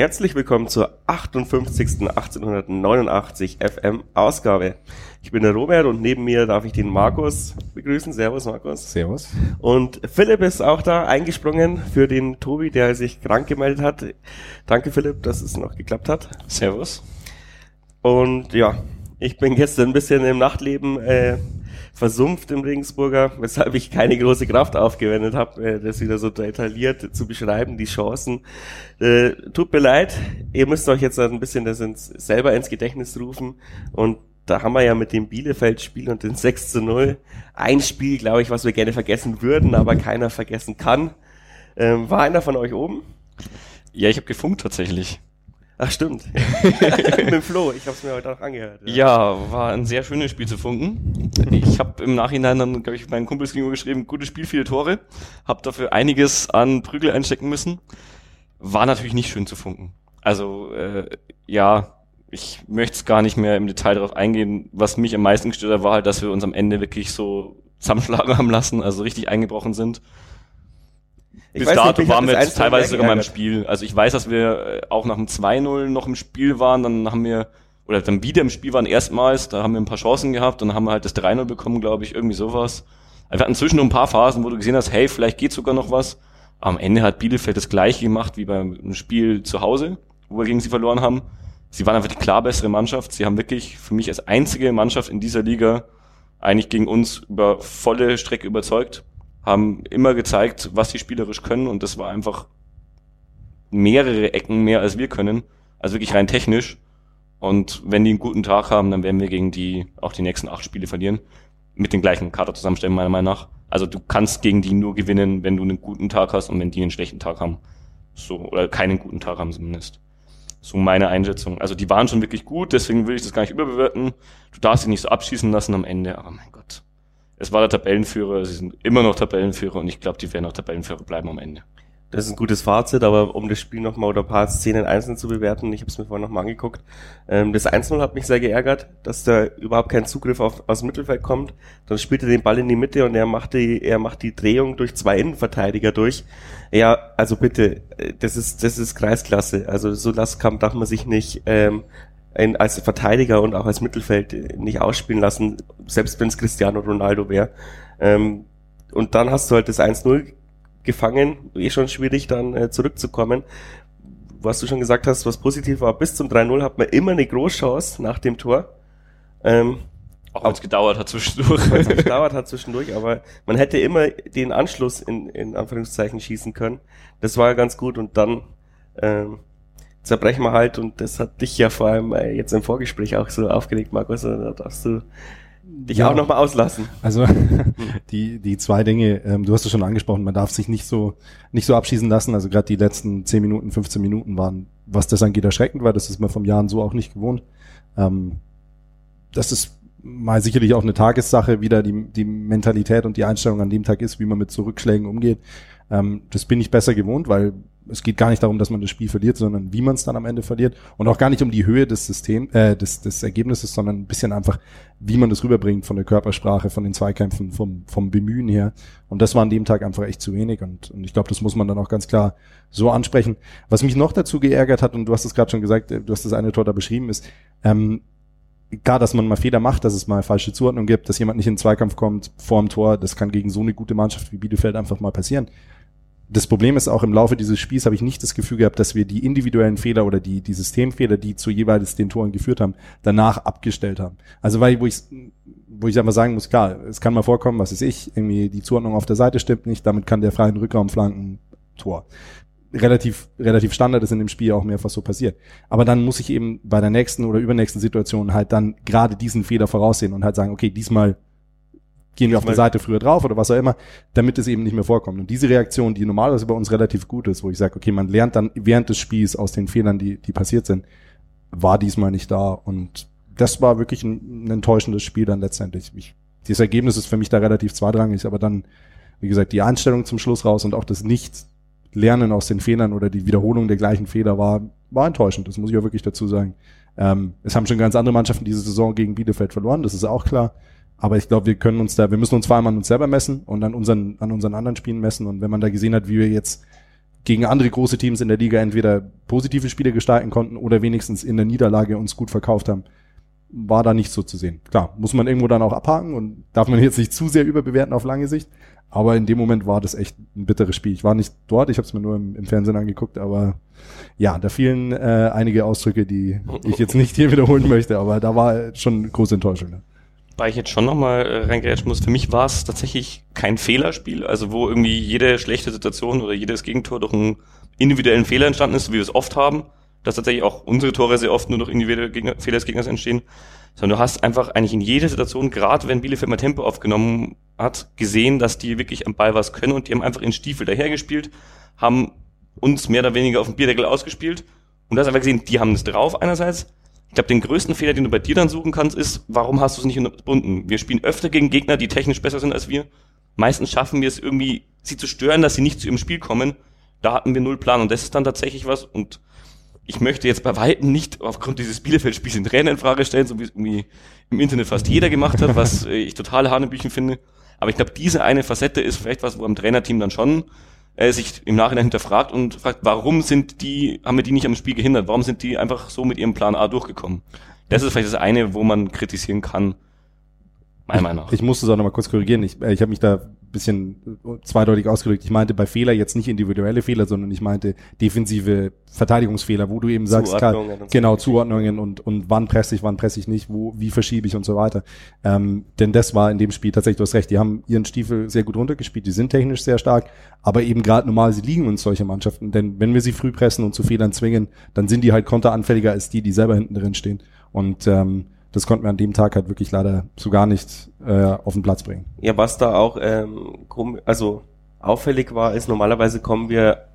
Herzlich willkommen zur 58. 1889 FM Ausgabe. Ich bin der Robert und neben mir darf ich den Markus begrüßen. Servus Markus. Servus. Und Philipp ist auch da eingesprungen für den Tobi, der sich krank gemeldet hat. Danke Philipp, dass es noch geklappt hat. Servus. Und ja, ich bin gestern ein bisschen im Nachtleben äh, versumpft im Regensburger, weshalb ich keine große Kraft aufgewendet habe, äh, das wieder so detailliert zu beschreiben, die Chancen. Äh, tut mir leid, ihr müsst euch jetzt ein bisschen das ins, selber ins Gedächtnis rufen und da haben wir ja mit dem Bielefeld-Spiel und den 6 zu 0 ein Spiel, glaube ich, was wir gerne vergessen würden, aber keiner vergessen kann. Ähm, war einer von euch oben? Ja, ich habe gefunkt tatsächlich. Ach stimmt. Mit Flo, ich habe es mir heute auch angehört. Ja. ja. war ein sehr schönes Spiel zu funken. Ich habe im Nachhinein dann, glaube ich, meinen Kumpels gegenüber geschrieben, gutes Spiel, viele Tore. Habe dafür einiges an Prügel einstecken müssen. War natürlich nicht schön zu funken. Also äh, ja, ich möchte es gar nicht mehr im Detail darauf eingehen. Was mich am meisten gestört hat, war halt, dass wir uns am Ende wirklich so zusammenschlagen haben lassen, also richtig eingebrochen sind. Ich Bis dato waren wir jetzt teilweise sogar mal im Spiel. Also ich weiß, dass wir äh, auch nach dem 2-0 noch im Spiel waren, dann haben wir, oder dann wieder im Spiel waren erstmals, da haben wir ein paar Chancen gehabt und dann haben wir halt das 3-0 bekommen, glaube ich, irgendwie sowas. Also wir hatten zwischen ein paar Phasen, wo du gesehen hast, hey, vielleicht geht sogar noch was. Am Ende hat Bielefeld das gleiche gemacht wie beim Spiel zu Hause, wo wir gegen sie verloren haben. Sie waren einfach die klar bessere Mannschaft. Sie haben wirklich für mich als einzige Mannschaft in dieser Liga eigentlich gegen uns über volle Strecke überzeugt haben immer gezeigt, was sie spielerisch können und das war einfach mehrere Ecken mehr als wir können, also wirklich rein technisch. Und wenn die einen guten Tag haben, dann werden wir gegen die auch die nächsten acht Spiele verlieren. Mit den gleichen Kader zusammenstellen, meiner Meinung nach. Also du kannst gegen die nur gewinnen, wenn du einen guten Tag hast und wenn die einen schlechten Tag haben. So, oder keinen guten Tag haben zumindest. So meine Einschätzung. Also die waren schon wirklich gut, deswegen will ich das gar nicht überbewerten. Du darfst sie nicht so abschießen lassen am Ende, aber mein Gott es war der Tabellenführer, sie sind immer noch Tabellenführer und ich glaube, die werden auch Tabellenführer bleiben am Ende. Das ist ein gutes Fazit, aber um das Spiel nochmal oder ein paar Szenen einzeln zu bewerten, ich habe es mir vorhin nochmal angeguckt. Ähm, das 1-0 hat mich sehr geärgert, dass da überhaupt kein Zugriff auf, aus dem Mittelfeld kommt. Dann spielt er den Ball in die Mitte und er macht die, er macht die Drehung durch zwei Innenverteidiger durch. Ja, also bitte, äh, das ist, das ist Kreisklasse. Also so Lastkampf darf man sich nicht ähm, ein, als Verteidiger und auch als Mittelfeld nicht ausspielen lassen, selbst wenn es Cristiano Ronaldo wäre. Ähm, und dann hast du halt das 1-0 gefangen, eh schon schwierig dann äh, zurückzukommen. Was du schon gesagt hast, was positiv war, bis zum 3-0 hat man immer eine Großchance nach dem Tor. Ähm, auch wenn es gedauert hat zwischendurch. Wenn es gedauert hat zwischendurch, aber man hätte immer den Anschluss in, in Anführungszeichen schießen können. Das war ja ganz gut und dann ähm, zerbrechen wir halt und das hat dich ja vor allem äh, jetzt im Vorgespräch auch so aufgelegt, Markus, also da darfst du dich ja. auch nochmal auslassen. Also die, die zwei Dinge, ähm, du hast es schon angesprochen, man darf sich nicht so, nicht so abschießen lassen. Also gerade die letzten 10 Minuten, 15 Minuten waren, was das angeht, erschreckend, weil das ist man vom Jahren so auch nicht gewohnt. Ähm, das ist mal sicherlich auch eine Tagessache, wie da die, die Mentalität und die Einstellung an dem Tag ist, wie man mit Zurückschlägen umgeht. Ähm, das bin ich besser gewohnt, weil es geht gar nicht darum, dass man das Spiel verliert, sondern wie man es dann am Ende verliert. Und auch gar nicht um die Höhe des Systems, äh, des, des Ergebnisses, sondern ein bisschen einfach, wie man das rüberbringt von der Körpersprache, von den Zweikämpfen, vom, vom Bemühen her. Und das war an dem Tag einfach echt zu wenig. Und, und ich glaube, das muss man dann auch ganz klar so ansprechen. Was mich noch dazu geärgert hat, und du hast es gerade schon gesagt, äh, du hast das eine Tor da beschrieben, ist, ähm, klar, dass man mal Fehler macht, dass es mal falsche Zuordnung gibt, dass jemand nicht in den Zweikampf kommt vor dem Tor, das kann gegen so eine gute Mannschaft wie Bielefeld einfach mal passieren das Problem ist auch im Laufe dieses Spiels habe ich nicht das Gefühl gehabt, dass wir die individuellen Fehler oder die, die Systemfehler, die zu jeweils den Toren geführt haben, danach abgestellt haben. Also weil, wo ich, wo ich einfach sagen muss, klar, es kann mal vorkommen, was ist ich, irgendwie die Zuordnung auf der Seite stimmt nicht, damit kann der freien Rückraum flanken, Tor. Relativ, relativ Standard ist in dem Spiel auch mehrfach so passiert. Aber dann muss ich eben bei der nächsten oder übernächsten Situation halt dann gerade diesen Fehler voraussehen und halt sagen, okay, diesmal gehen wir auf der Seite früher drauf oder was auch immer, damit es eben nicht mehr vorkommt. Und diese Reaktion, die normalerweise bei uns relativ gut ist, wo ich sage, okay, man lernt dann während des Spiels aus den Fehlern, die, die passiert sind, war diesmal nicht da. Und das war wirklich ein, ein enttäuschendes Spiel dann letztendlich. Ich, dieses Ergebnis ist für mich da relativ zweitrangig, aber dann, wie gesagt, die Einstellung zum Schluss raus und auch das Nicht-Lernen aus den Fehlern oder die Wiederholung der gleichen Fehler war, war enttäuschend. Das muss ich auch wirklich dazu sagen. Ähm, es haben schon ganz andere Mannschaften diese Saison gegen Bielefeld verloren, das ist auch klar. Aber ich glaube, wir können uns da, wir müssen uns vor allem an uns selber messen und an unseren, an unseren anderen Spielen messen. Und wenn man da gesehen hat, wie wir jetzt gegen andere große Teams in der Liga entweder positive Spiele gestalten konnten oder wenigstens in der Niederlage uns gut verkauft haben, war da nicht so zu sehen. Klar, muss man irgendwo dann auch abhaken und darf man jetzt nicht zu sehr überbewerten auf lange Sicht. Aber in dem Moment war das echt ein bitteres Spiel. Ich war nicht dort, ich habe es mir nur im, im, Fernsehen angeguckt, aber ja, da fielen äh, einige Ausdrücke, die ich jetzt nicht hier wiederholen möchte, aber da war schon große Enttäuschung. Ne? Weil ich jetzt schon nochmal äh, reingerätschen muss, für mich war es tatsächlich kein Fehlerspiel, also wo irgendwie jede schlechte Situation oder jedes Gegentor durch einen individuellen Fehler entstanden ist, so wie wir es oft haben, dass tatsächlich auch unsere Tore sehr oft nur durch individuelle Gegner, Fehler des Gegners entstehen, sondern du hast einfach eigentlich in jeder Situation, gerade wenn Bielefeld mal Tempo aufgenommen hat, gesehen, dass die wirklich am Ball was können und die haben einfach in Stiefel dahergespielt, haben uns mehr oder weniger auf dem Bierdeckel ausgespielt. Und du hast einfach gesehen, die haben es drauf einerseits. Ich glaube, den größten Fehler, den du bei dir dann suchen kannst, ist, warum hast du es nicht unterbunden? Wir spielen öfter gegen Gegner, die technisch besser sind als wir. Meistens schaffen wir es irgendwie, sie zu stören, dass sie nicht zu ihrem Spiel kommen. Da hatten wir null Plan und das ist dann tatsächlich was und ich möchte jetzt bei Weitem nicht aufgrund dieses Bielefeld-Spiels den Trainer in Frage stellen, so wie es irgendwie im Internet fast jeder gemacht hat, was äh, ich total Hanebüchen finde. Aber ich glaube, diese eine Facette ist vielleicht was, wo am Trainerteam dann schon äh, sich im Nachhinein hinterfragt und fragt, warum sind die, haben wir die nicht am Spiel gehindert? Warum sind die einfach so mit ihrem Plan A durchgekommen? Das ist vielleicht das eine, wo man kritisieren kann. Meiner Meinung nach. Ich musste es auch nochmal kurz korrigieren. Ich, äh, ich habe mich da bisschen zweideutig ausgedrückt. Ich meinte bei Fehler jetzt nicht individuelle Fehler, sondern ich meinte defensive Verteidigungsfehler, wo du eben sagst, Zuordnungen kann, genau, Zuordnungen und, und wann presse ich, wann presse ich nicht, wo, wie verschiebe ich und so weiter. Ähm, denn das war in dem Spiel tatsächlich, du hast recht, die haben ihren Stiefel sehr gut runtergespielt, die sind technisch sehr stark, aber eben gerade normal, sie liegen uns solche Mannschaften, denn wenn wir sie früh pressen und zu Fehlern zwingen, dann sind die halt konteranfälliger als die, die selber hinten drin stehen. Und ähm, das konnten wir an dem Tag halt wirklich leider so gar nicht äh, auf den Platz bringen. Ja, was da auch ähm, also auffällig war, ist normalerweise kommen wir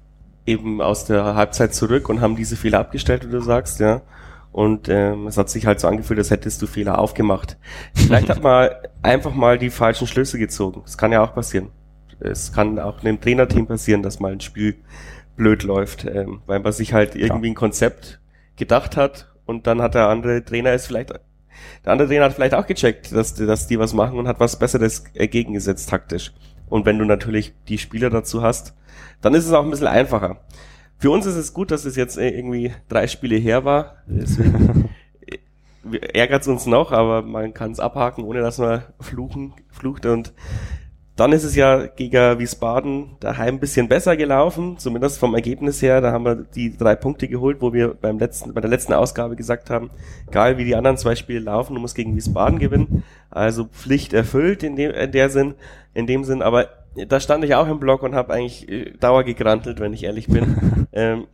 eben aus der Halbzeit zurück und haben diese Fehler abgestellt, wie du sagst, ja. Und ähm, es hat sich halt so angefühlt, als hättest du Fehler aufgemacht. Vielleicht hat man einfach mal die falschen Schlüsse gezogen. Das kann ja auch passieren. Es kann auch einem Trainerteam passieren, dass mal ein Spiel blöd läuft, ähm, weil man sich halt irgendwie ein Konzept gedacht hat und dann hat der andere Trainer es vielleicht der andere Trainer hat vielleicht auch gecheckt, dass, dass die was machen und hat was Besseres entgegengesetzt taktisch. Und wenn du natürlich die Spieler dazu hast, dann ist es auch ein bisschen einfacher. Für uns ist es gut, dass es jetzt irgendwie drei Spiele her war. Ärgert es uns noch, aber man kann es abhaken, ohne dass man fluchen, flucht. Und dann ist es ja gegen Wiesbaden daheim ein bisschen besser gelaufen, zumindest vom Ergebnis her. Da haben wir die drei Punkte geholt, wo wir beim letzten, bei der letzten Ausgabe gesagt haben, egal wie die anderen zwei Spiele laufen, du musst gegen Wiesbaden gewinnen. Also Pflicht erfüllt in dem, in der Sinn, in dem Sinn. Aber da stand ich auch im Blog und habe eigentlich äh, Dauer gegrantelt, wenn ich ehrlich bin. ähm,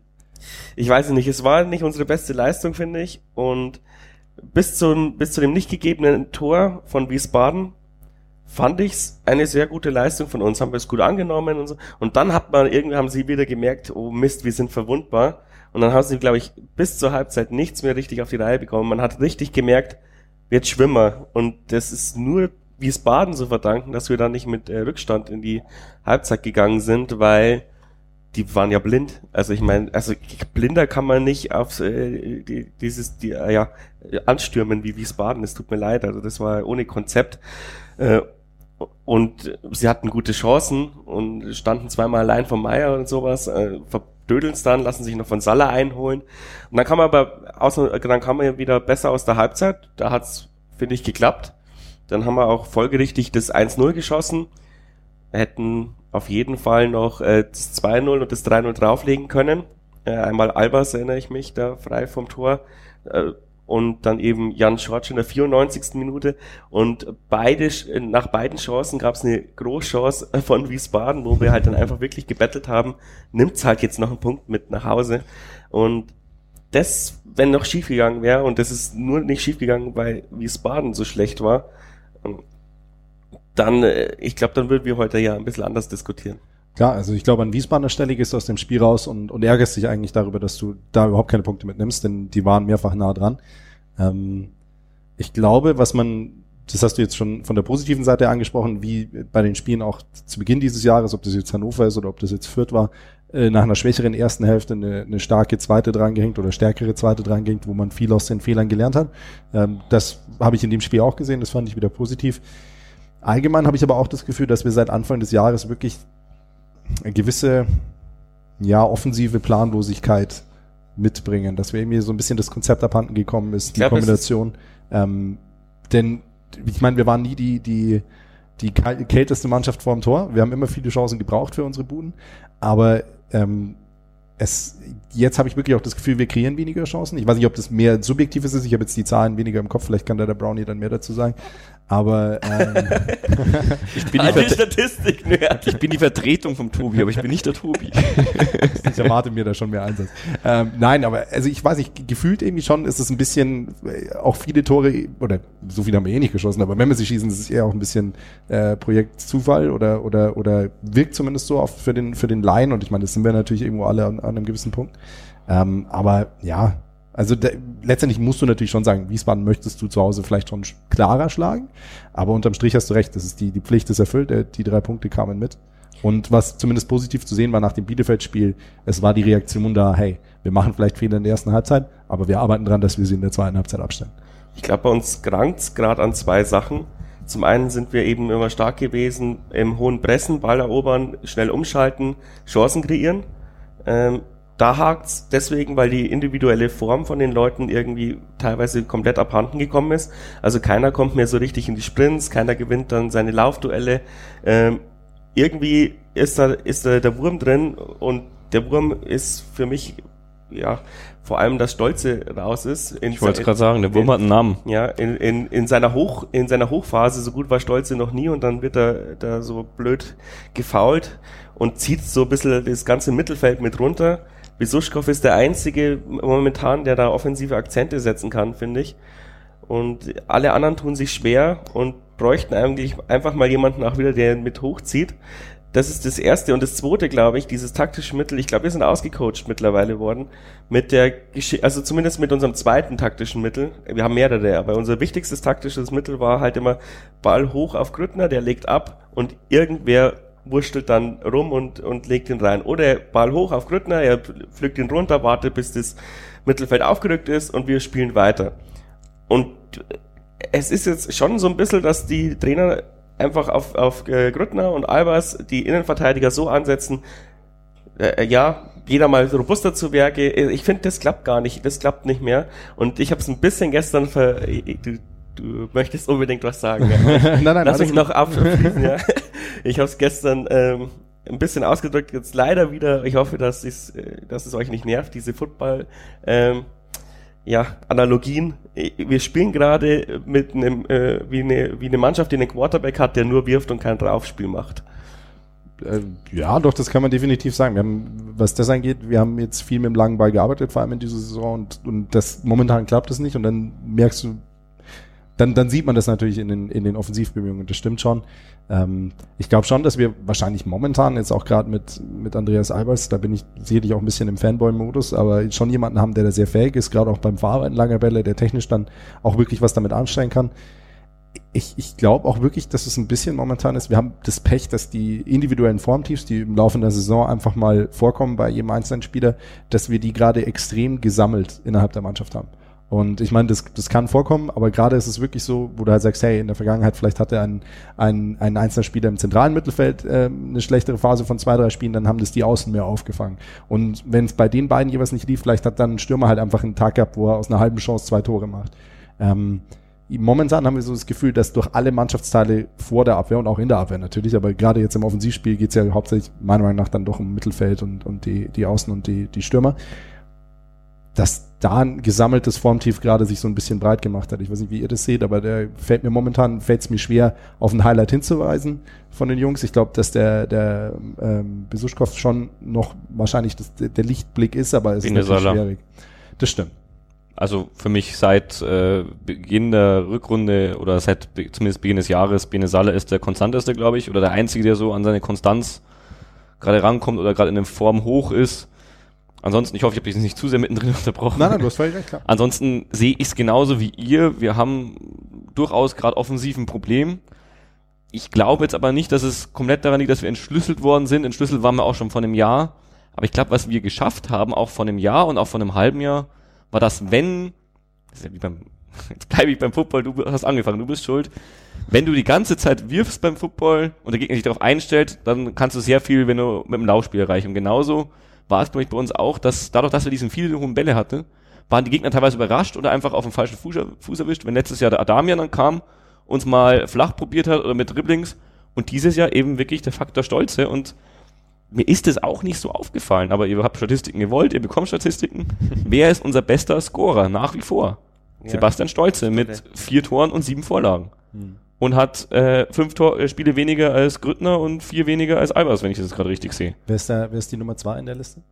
ich weiß nicht, es war nicht unsere beste Leistung, finde ich. Und bis zum, bis zu dem nicht gegebenen Tor von Wiesbaden fand ich's eine sehr gute Leistung von uns, haben wir es gut angenommen und so. Und dann hat man irgendwie haben sie wieder gemerkt, oh Mist, wir sind verwundbar. Und dann haben sie, glaube ich, bis zur Halbzeit nichts mehr richtig auf die Reihe bekommen. Man hat richtig gemerkt, wird Schwimmer. Und das ist nur Wiesbaden zu verdanken, dass wir da nicht mit äh, Rückstand in die Halbzeit gegangen sind, weil die waren ja blind. Also ich meine, also blinder kann man nicht auf äh, die, dieses die, äh, ja anstürmen wie Wiesbaden. Es tut mir leid. Also das war ohne Konzept. Äh, und sie hatten gute Chancen und standen zweimal allein vom Meier und sowas, äh, verdödeln es dann, lassen sich noch von Salah einholen. Und dann kam man aber aus, dann kam man wieder besser aus der Halbzeit. Da hat's, finde ich, geklappt. Dann haben wir auch folgerichtig das 1-0 geschossen. Hätten auf jeden Fall noch äh, das 2-0 und das 3-0 drauflegen können. Äh, einmal Albers erinnere ich mich, da frei vom Tor. Äh, und dann eben Jan Schortsch in der 94. Minute. Und beide, nach beiden Chancen gab es eine Großchance von Wiesbaden, wo wir halt dann einfach wirklich gebettelt haben, nimmt's halt jetzt noch einen Punkt mit nach Hause. Und das, wenn noch schiefgegangen wäre, und das ist nur nicht schiefgegangen, weil Wiesbaden so schlecht war, dann, äh, ich glaube, dann würden wir heute ja ein bisschen anders diskutieren. Klar, also ich glaube, an Wiesbadener Stelle gehst du aus dem Spiel raus und, und ärgerst dich eigentlich darüber, dass du da überhaupt keine Punkte mitnimmst, denn die waren mehrfach nah dran. Ähm, ich glaube, was man, das hast du jetzt schon von der positiven Seite angesprochen, wie bei den Spielen auch zu Beginn dieses Jahres, ob das jetzt Hannover ist oder ob das jetzt Fürth war, äh, nach einer schwächeren ersten Hälfte eine, eine starke zweite drangehängt oder stärkere zweite drangehängt, wo man viel aus den Fehlern gelernt hat. Ähm, das habe ich in dem Spiel auch gesehen, das fand ich wieder positiv. Allgemein habe ich aber auch das Gefühl, dass wir seit Anfang des Jahres wirklich gewisse, ja, offensive Planlosigkeit mitbringen, dass wir irgendwie so ein bisschen das Konzept abhanden gekommen ist, die glaub, es Kombination. Ähm, denn ich meine, wir waren nie die, die, die kälteste Mannschaft vorm Tor. Wir haben immer viele Chancen gebraucht für unsere Buden. Aber ähm, es, jetzt habe ich wirklich auch das Gefühl, wir kreieren weniger Chancen. Ich weiß nicht, ob das mehr subjektives ist. Ich habe jetzt die Zahlen weniger im Kopf. Vielleicht kann da der Brownie dann mehr dazu sagen. Aber ähm, Ich bin, die Statistik, nerd. ich bin die Vertretung vom Tobi, aber ich bin nicht der Tobi. ich erwarte mir da schon mehr Einsatz. Ähm, nein, aber also ich weiß nicht, gefühlt irgendwie schon ist es ein bisschen, äh, auch viele Tore, oder so viele haben wir eh nicht geschossen, aber wenn wir sie schießen, ist es eher auch ein bisschen äh, Projekt Zufall oder, oder, oder wirkt zumindest so auf für den, für den Laien und ich meine, das sind wir natürlich irgendwo alle an, an einem gewissen Punkt. Ähm, aber ja, also de, letztendlich musst du natürlich schon sagen, Wiesbaden möchtest du zu Hause vielleicht schon sch- klarer schlagen, aber unterm Strich hast du recht, das ist die, die Pflicht ist erfüllt, äh, die drei Punkte kamen mit. Und was zumindest positiv zu sehen war nach dem Bielefeld-Spiel, es war die Reaktion da, hey, wir machen vielleicht Fehler in der ersten Halbzeit, aber wir arbeiten dran, dass wir sie in der zweiten Halbzeit abstellen. Ich glaube, bei uns krankt's gerade an zwei Sachen. Zum einen sind wir eben immer stark gewesen im hohen Pressen, Ball erobern, schnell umschalten, Chancen kreieren. Ähm, da hakt's deswegen, weil die individuelle Form von den Leuten irgendwie teilweise komplett abhanden gekommen ist. Also keiner kommt mehr so richtig in die Sprints, keiner gewinnt dann seine Laufduelle. Ähm, irgendwie ist da, ist da der Wurm drin und der Wurm ist für mich, ja, vor allem das Stolze raus ist. In Ich wollte gerade sagen, der Wurm hat einen Namen. ja, in, in, in seiner Hoch, in seiner Hochphase, so gut war Stolze noch nie und dann wird er da so blöd gefault und zieht so ein bisschen das ganze Mittelfeld mit runter. Besuschkow ist der einzige momentan, der da offensive Akzente setzen kann, finde ich. Und alle anderen tun sich schwer und bräuchten eigentlich einfach mal jemanden auch wieder, der mit hochzieht. Das ist das erste. Und das zweite, glaube ich, dieses taktische Mittel, ich glaube, wir sind ausgecoacht mittlerweile worden, mit der, Gesch also zumindest mit unserem zweiten taktischen Mittel. Wir haben mehrere, aber unser wichtigstes taktisches Mittel war halt immer Ball hoch auf Grüttner, der legt ab und irgendwer wurstelt dann rum und, und legt ihn rein. Oder Ball hoch auf Grüttner, er pflückt ihn runter, wartet, bis das Mittelfeld aufgerückt ist und wir spielen weiter. Und es ist jetzt schon so ein bisschen, dass die Trainer einfach auf, auf äh, Grüttner und Albers die Innenverteidiger so ansetzen, äh, ja, jeder mal robuster zu Werke. Ich finde, das klappt gar nicht, das klappt nicht mehr. Und ich habe es ein bisschen gestern ver... Du, möchtest unbedingt was sagen. Ja. nein, nein, Lass mich noch abschließen, ja. Ich habe es gestern ähm, ein bisschen ausgedrückt, jetzt leider wieder. Ich hoffe, dass es, äh, dass es euch nicht nervt, diese Football, ähm, ja, Analogien. Wir spielen gerade mit einem, äh, wie, eine, wie eine Mannschaft, die einen Quarterback hat, der nur wirft und kein Draufspiel macht. Äh, Ja, doch, das kann man definitiv sagen. Wir haben, was das angeht, wir haben jetzt viel mit dem langen Ball gearbeitet, vor allem in dieser Saison und, und das momentan klappt es nicht und dann merkst du, dann, dann sieht man das natürlich in den, in den Offensivbemühungen. Das stimmt schon. Ähm, ich glaube schon, dass wir wahrscheinlich momentan jetzt auch gerade mit, mit Andreas Albers, da bin ich sicherlich auch ein bisschen im Fanboy-Modus, aber schon jemanden haben, der da sehr fähig ist, gerade auch beim Verarbeiten langer Bälle, der technisch dann auch wirklich was damit anstellen kann ich, ich glaube auch wirklich, dass es ein bisschen momentan ist. Wir haben das Pech, dass die individuellen Formtiefs, die im Laufe der Saison einfach mal vorkommen bei jedem einzelnen Spieler, dass wir die gerade extrem gesammelt innerhalb der Mannschaft haben. Und ich meine, das, das kann vorkommen, aber gerade ist es wirklich so, wo du halt sagst, hey, in der Vergangenheit vielleicht hatte ein, ein, ein einzelner Spieler im zentralen Mittelfeld äh, eine schlechtere Phase von zwei, drei Spielen, dann haben das die Außen mehr aufgefangen. Und wenn es bei den beiden jeweils nicht lief, vielleicht hat dann ein Stürmer halt einfach einen Tag gehabt, wo er aus einer halben Chance zwei Tore macht. Ähm, momentan haben wir so das Gefühl, dass durch alle Mannschaftsteile vor der Abwehr und auch in der Abwehr natürlich, aber gerade jetzt im Offensivspiel geht's ja hauptsächlich meiner Meinung nach dann doch um Mittelfeld und, und die, die Außen und die, die Stürmer, dass da ein gesammeltes Formtief gerade sich so ein bisschen breit gemacht hat. Ich weiß nicht, wie ihr das seht, aber der fällt mir momentan, fällt es mir schwer, auf ein Highlight hinzuweisen von den Jungs. Ich glaube, dass der, der ähm, Besuschkow schon noch wahrscheinlich das, der Lichtblick ist, aber es ist natürlich schwierig. Das stimmt. Also für mich seit äh, Beginn der Rückrunde oder seit zumindest Beginn des Jahres, Benesala ist der konstanteste, glaube ich, oder der einzige, der so an seine Konstanz gerade rankommt oder gerade in der Form hoch ist. Ansonsten, ich hoffe, ich habe dich nicht zu sehr mittendrin unterbrochen. Nein, nein, du hast völlig recht, klar. Ansonsten sehe ich es genauso wie ihr. Wir haben durchaus gerade offensiv ein Problem. Ich glaube jetzt aber nicht, dass es komplett daran liegt, dass wir entschlüsselt worden sind. Entschlüsselt waren wir auch schon vor einem Jahr. Aber ich glaube, was wir geschafft haben, auch vor einem Jahr und auch vor einem halben Jahr, war das, wenn, das ist ja wie beim, jetzt bleibe ich beim Football, du hast angefangen, du bist schuld. Wenn du die ganze Zeit wirfst beim Football und der Gegner sich darauf einstellt, dann kannst du sehr viel, wenn du mit dem Laufspiel erreichen. Und genauso war es, glaube ich, bei uns auch, dass dadurch, dass wir diesen vielen hohen Bälle hatten, waren die Gegner teilweise überrascht oder einfach auf den falschen Fuß, Fuß erwischt. Wenn letztes Jahr der Adamian dann kam, uns mal flach probiert hat oder mit Dribblings und dieses Jahr eben wirklich der Faktor Stolze und mir ist es auch nicht so aufgefallen, aber ihr habt Statistiken gewollt, ihr bekommt Statistiken. Wer ist unser bester Scorer nach wie vor? Ja, Sebastian Stolze mit vier Toren und sieben Vorlagen. Hm. Und hat äh, fünf Tor äh, Spiele weniger als Grüttner und vier weniger als Albers, wenn ich das gerade richtig sehe. Wer ist, da, wer ist die Nummer zwei in der Liste?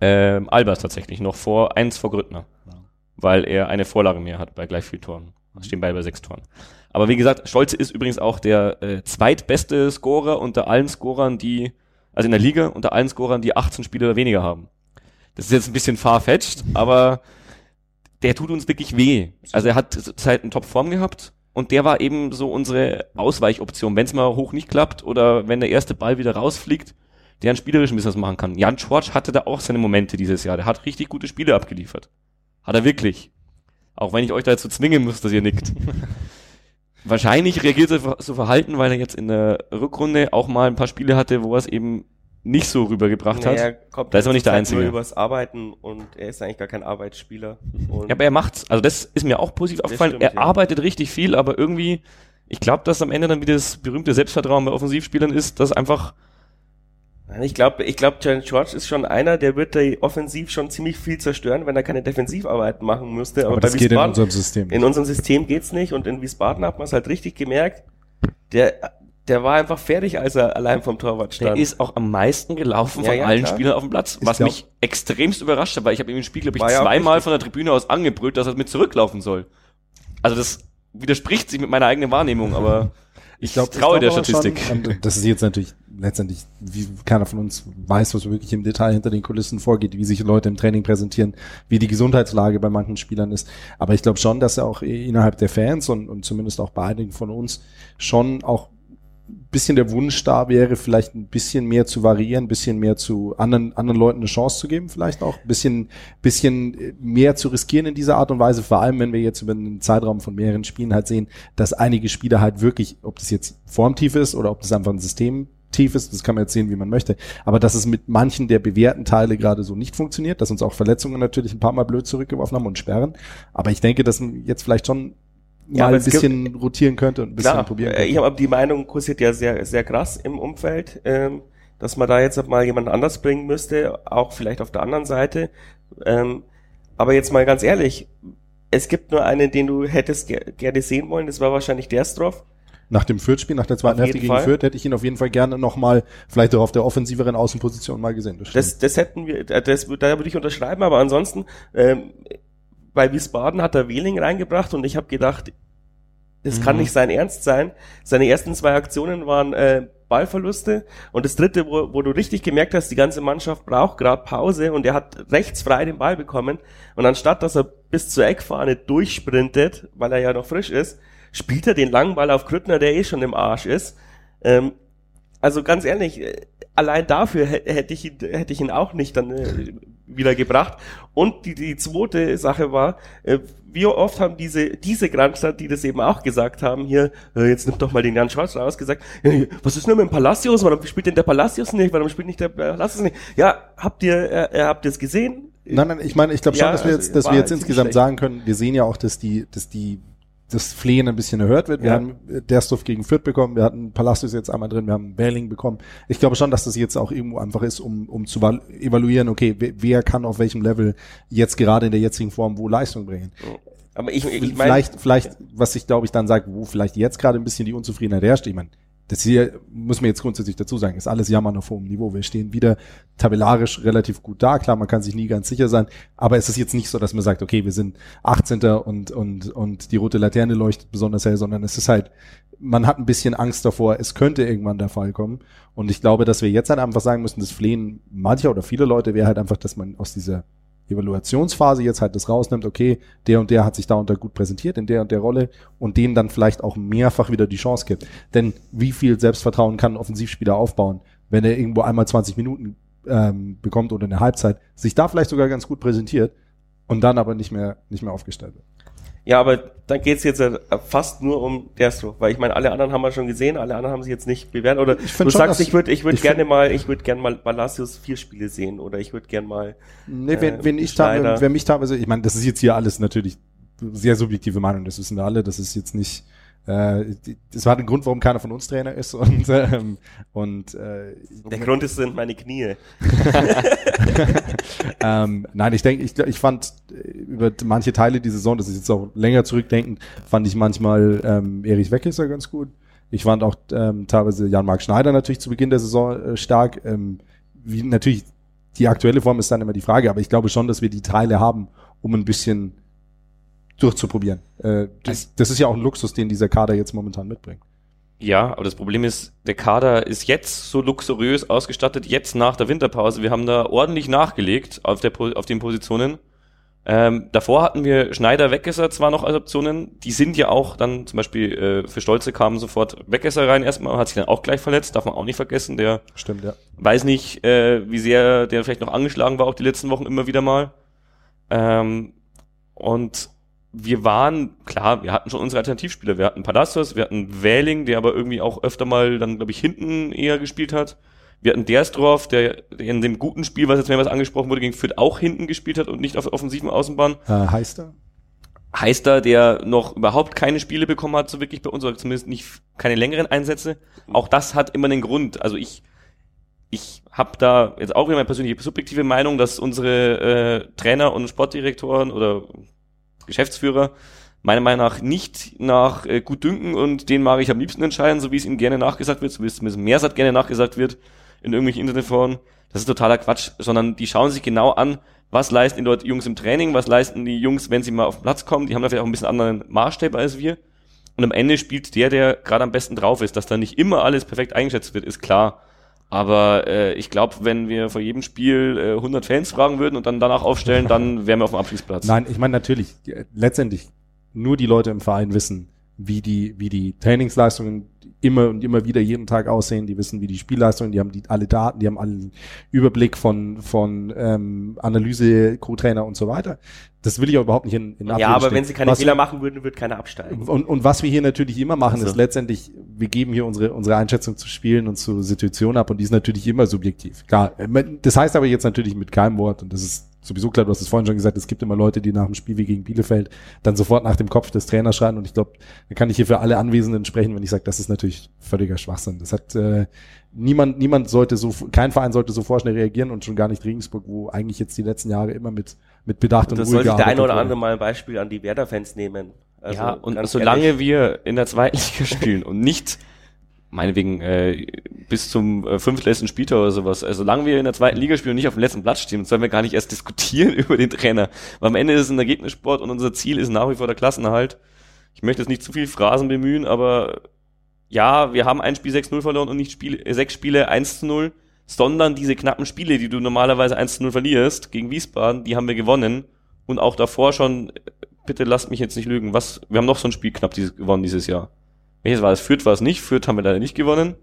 Ähm, Albers tatsächlich, noch vor eins vor Grüttner. Ja. Weil er eine Vorlage mehr hat bei gleich vier Toren. Mhm. Stehen beide bei sechs Toren. Aber wie gesagt, Stolze ist übrigens auch der äh, zweitbeste Scorer unter allen Scorern, die, also in der Liga, unter allen Scorern, die 18 Spiele oder weniger haben. Das ist jetzt ein bisschen farfetched, aber der tut uns wirklich weh. Also er hat Zeit in Topform gehabt und der war eben so unsere Ausweichoption, wenn es mal hoch nicht klappt oder wenn der erste Ball wieder rausfliegt, der einen spielerischen Business machen kann. Jan Schwartz hatte da auch seine Momente dieses Jahr. Der hat richtig gute Spiele abgeliefert. Hat er wirklich. Auch wenn ich euch dazu zwingen muss, dass ihr nickt. Wahrscheinlich reagiert er so verhalten, weil er jetzt in der Rückrunde auch mal ein paar Spiele hatte, wo er es eben nicht so rübergebracht nee, hat. da ist aber nicht der Einzige. Nur übers Arbeiten und er ist eigentlich gar kein Arbeitsspieler. ja, aber er macht's. Also das ist mir auch positiv aufgefallen. Stimmt, er ja. arbeitet richtig viel, aber irgendwie, ich glaube, dass am Ende dann wieder das berühmte Selbstvertrauen bei Offensivspielern ist, dass einfach ich glaube, ich glaube, Jalen George ist schon einer, der wird da offensiv schon ziemlich viel zerstören, wenn er keine Defensivarbeit machen müsste. Aber, Aber das geht in unserem System. In unserem System geht's nicht und in Wiesbaden hat man es halt richtig gemerkt. Der, der war einfach fertig, als er allein vom Torwart stand. Der ist auch am meisten gelaufen von ja, allen klar. Spielern auf dem Platz, was mich extremst überrascht hat, weil ich habe ihm im Spiel, glaube ich, zweimal von der Tribüne aus angebrüllt, dass er mit zurücklaufen soll. Also das widerspricht sich mit meiner eigenen Wahrnehmung, aber ich, glaub, traue ich der Statistik. Schon, das ist jetzt natürlich letztendlich, wie keiner von uns weiß, was wirklich im Detail hinter den Kulissen vorgeht, wie sich Leute im Training präsentieren, wie die Gesundheitslage bei manchen Spielern ist. Aber ich glaube schon, dass er auch innerhalb der Fans und, und zumindest auch bei einigen von uns schon auch bisschen der Wunsch da wäre, vielleicht ein bisschen mehr zu variieren, ein bisschen mehr zu anderen, anderen Leuten eine Chance zu geben, vielleicht auch ein bisschen, bisschen mehr zu riskieren in dieser Art und Weise, vor allem wenn wir jetzt über einen Zeitraum von mehreren Spielen halt sehen, dass einige Spieler halt wirklich, ob das jetzt formtief ist oder ob das einfach ein System tief ist, das kann man jetzt sehen, wie man möchte, aber dass es mit manchen der bewährten Teile gerade so nicht funktioniert, dass uns auch Verletzungen natürlich ein paar Mal blöd zurückgeworfen haben und sperren, aber ich denke, dass jetzt vielleicht schon ja, mal ein bisschen gibt, rotieren könnte und ein bisschen klar, probieren könnte. Ich habe die Meinung kursiert ja sehr, sehr krass im Umfeld, ähm, dass man da jetzt mal jemand anders bringen müsste, auch vielleicht auf der anderen Seite. Ähm, aber jetzt mal ganz ehrlich, es gibt nur einen, den du hättest ger gerne sehen wollen, das war wahrscheinlich der Stroff. Nach dem Fürth-Spiel, nach der zweiten Hälfte gegen Fall. Fürth, hätte ich ihn auf jeden Fall gerne nochmal, vielleicht auch auf der offensiveren Außenposition mal gesehen. Das, das, das hätten wir, das, da würde ich unterschreiben, aber ansonsten, ähm, bei Wiesbaden hat er Wehling reingebracht und ich habe gedacht, das mhm. kann nicht sein Ernst sein. Seine ersten zwei Aktionen waren äh, Ballverluste und das dritte, wo, wo du richtig gemerkt hast, die ganze Mannschaft braucht gerade Pause und er hat rechts frei den Ball bekommen und anstatt dass er bis zur Eckfahne durchsprintet, weil er ja noch frisch ist, spielt er den langen Ball auf Krüttner, der eh schon im Arsch ist. Ähm, also ganz ehrlich, äh, allein dafür hätte ich ihn, hätte ich ihn auch nicht dann äh, wieder gebracht. Und die, die zweite Sache war, äh, wie oft haben diese, diese Grandstadt, die das eben auch gesagt haben, hier, äh, jetzt nimm doch mal den Jan Schwarz raus, gesagt, äh, was ist nur mit dem Palacios? Warum spielt denn der Palacios nicht? Warum spielt nicht der Palacios nicht? Ja, habt ihr, äh, äh habt ihr es gesehen? Nein, nein, ich meine, ich glaube schon, ja, dass wir jetzt, dass wir jetzt insgesamt schlecht. sagen können, wir sehen ja auch, dass die, dass die das Flehen ein bisschen erhört wird. Wir ja. haben Derstoff gegen Fürth bekommen, wir hatten Palacios jetzt einmal drin, wir haben Belling bekommen. Ich glaube schon, dass das jetzt auch irgendwo einfach ist, um, um zu evaluieren, okay, wer, wer kann auf welchem Level jetzt gerade in der jetzigen Form wo Leistung bringen. Aber ich, ich mein, vielleicht, vielleicht, was ich glaube ich dann sage, wo vielleicht jetzt gerade ein bisschen die Unzufriedenheit herrscht. Ich meine, das hier muss man jetzt grundsätzlich dazu sagen, ist alles Jammern auf hohem Niveau. Wir stehen wieder tabellarisch relativ gut da. Klar, man kann sich nie ganz sicher sein, aber es ist jetzt nicht so, dass man sagt, okay, wir sind 18. und, und, und die rote Laterne leuchtet besonders hell, sondern es ist halt, man hat ein bisschen Angst davor, es könnte irgendwann der Fall kommen. Und ich glaube, dass wir jetzt halt einfach sagen müssen, das Flehen mancher oder viele Leute wäre halt einfach, dass man aus dieser Evaluationsphase jetzt halt das rausnimmt, okay, der und der hat sich da und da gut präsentiert in der und der Rolle und denen dann vielleicht auch mehrfach wieder die Chance gibt. Denn wie viel Selbstvertrauen kann ein Offensivspieler aufbauen, wenn er irgendwo einmal 20 Minuten ähm, bekommt oder eine Halbzeit, sich da vielleicht sogar ganz gut präsentiert und dann aber nicht mehr, nicht mehr aufgestellt wird. Ja, aber dann geht's jetzt fast nur um Derstro, weil ich meine, alle anderen haben wir schon gesehen, alle anderen haben sich jetzt nicht bewährt. Oder Ich du schon, sagst, ich würde ich würd ich gerne mal, ich würde gerne mal Palacios vier Spiele sehen oder ich würde gerne mal Nee, wenn, äh, wenn ich Schneider. teilweise, wenn mich teilweise, ich meine, das ist jetzt hier alles natürlich sehr subjektive Meinung, das wissen wir alle, das ist jetzt nicht, das war der Grund, warum keiner von uns Trainer ist und, ähm, und äh, Der Grund ist sind meine Knie. ähm, nein, ich denke, ich, ich fand äh, über manche Teile dieser Saison, das ist jetzt auch länger zurückdenkend, fand ich manchmal ähm, Erich Weckesser ganz gut. Ich fand auch ähm, teilweise Jan-Marc Schneider natürlich zu Beginn der Saison äh, stark. Ähm, wie natürlich die aktuelle Form ist dann immer die Frage, aber ich glaube schon, dass wir die Teile haben, um ein bisschen durchzuprobieren. Äh, das, das ist ja auch ein Luxus, den dieser Kader jetzt momentan mitbringt. Ja, aber das Problem ist, der Kader ist jetzt so luxuriös ausgestattet, jetzt nach der Winterpause. Wir haben da ordentlich nachgelegt auf, der, auf den Positionen. Ähm, davor hatten wir Schneider, Weggesser zwar noch als Optionen, die sind ja auch dann zum Beispiel äh, für Stolze kamen sofort Weggesser rein erstmal, hat sich dann auch gleich verletzt, darf man auch nicht vergessen, der Stimmt, ja. weiß nicht, äh, wie sehr der vielleicht noch angeschlagen war, auch die letzten Wochen immer wieder mal. Ähm, und wir waren, klar, wir hatten schon unsere Alternativspieler. Wir hatten Palacios, wir hatten Wähling, der aber irgendwie auch öfter mal dann, glaube ich, hinten eher gespielt hat. Wir hatten Dersdorf, der, in dem guten Spiel, was jetzt mehrmals angesprochen wurde, gegen Fürth auch hinten gespielt hat und nicht auf der offensiven Außenbahn. Äh, heißt er? Heister, der noch überhaupt keine Spiele bekommen hat, so wirklich bei uns, oder zumindest nicht keine längeren Einsätze. Auch das hat immer einen Grund. Also ich, ich habe da jetzt auch wieder meine persönliche subjektive Meinung, dass unsere äh, Trainer und Sportdirektoren oder Geschäftsführer meiner Meinung nach nicht nach äh, gut dünken und den mag ich am liebsten entscheiden, so wie es ihnen gerne nachgesagt wird, so wie es zumindest Meersat gerne nachgesagt wird in irgendwelchen Internetforen. Das ist totaler Quatsch, sondern die schauen sich genau an, was leisten die Leute, Jungs im Training, was leisten die Jungs, wenn sie mal auf den Platz kommen. Die haben da vielleicht auch ein bisschen anderen Maßstab als wir. Und am Ende spielt der, der gerade am besten drauf ist. Dass da nicht immer alles perfekt eingeschätzt wird, ist klar. Aber äh, ich glaube, wenn wir vor jedem Spiel äh, 100 Fans fragen würden und dann danach aufstellen, dann wären wir auf dem Abstiegsplatz. Nein, ich meine natürlich, äh, letztendlich nur die Leute im Verein wissen, wie die, wie die Trainingsleistungen immer und immer wieder jeden Tag aussehen. Die wissen, wie die Spielleistungen, die haben die, alle Daten, die haben alle Überblick von, von ähm, Analyse, Co-Trainer und so weiter. Das will ich auch überhaupt nicht in, in Ja, Abrede aber stellen. wenn sie keine Was Fehler machen würden, wird keiner absteigen. und, und was wir hier natürlich immer machen, Also. ist letztendlich, wir geben hier unsere, unsere Einschätzung zu Spielen und zu Situationen ab und die ist natürlich immer subjektiv. Klar, äh, das heißt aber jetzt natürlich mit keinem Wort und das ist sowieso klar, du hast es vorhin schon gesagt, es gibt immer Leute, die nach dem Spiel wie gegen Bielefeld dann sofort nach dem Kopf des Trainers schreien und ich glaube, da kann ich hier für alle Anwesenden sprechen, wenn ich sage, das ist natürlich völliger Schwachsinn. Das hat äh, niemand, niemand sollte so, kein Verein sollte so vorschnell reagieren und schon gar nicht Regensburg, wo eigentlich jetzt die letzten Jahre immer mit, mit Bedacht und Das Ruhe soll sich der eine oder andere mal ein Beispiel an die Werder-Fans nehmen. Also, ja, und solange ehrlich, wir in der zweiten Liga spielen und nicht, meinetwegen, äh, bis zum äh, fünftletzten Spieltag oder sowas, also solange wir in der zweiten Liga spielen und nicht auf dem letzten Platz stehen, sollen wir gar nicht erst diskutieren über den Trainer. Weil am Ende ist es ein Ergebnissport und unser Ziel ist nach wie vor der Klassenerhalt. Ich möchte jetzt nicht zu viel Phrasen bemühen, aber ja, wir haben ein Spiel 6-0 verloren und nicht Spiele, äh, sechs Spiele 1-0, sondern diese knappen Spiele, die du normalerweise 1-0 verlierst gegen Wiesbaden, die haben wir gewonnen. Und auch davor schon, äh, bitte lasst mich jetzt nicht lügen, was, wir haben noch so ein Spiel knapp dieses, gewonnen dieses Jahr. Welches war das? Fürth war es nicht, Fürth haben wir leider nicht gewonnen.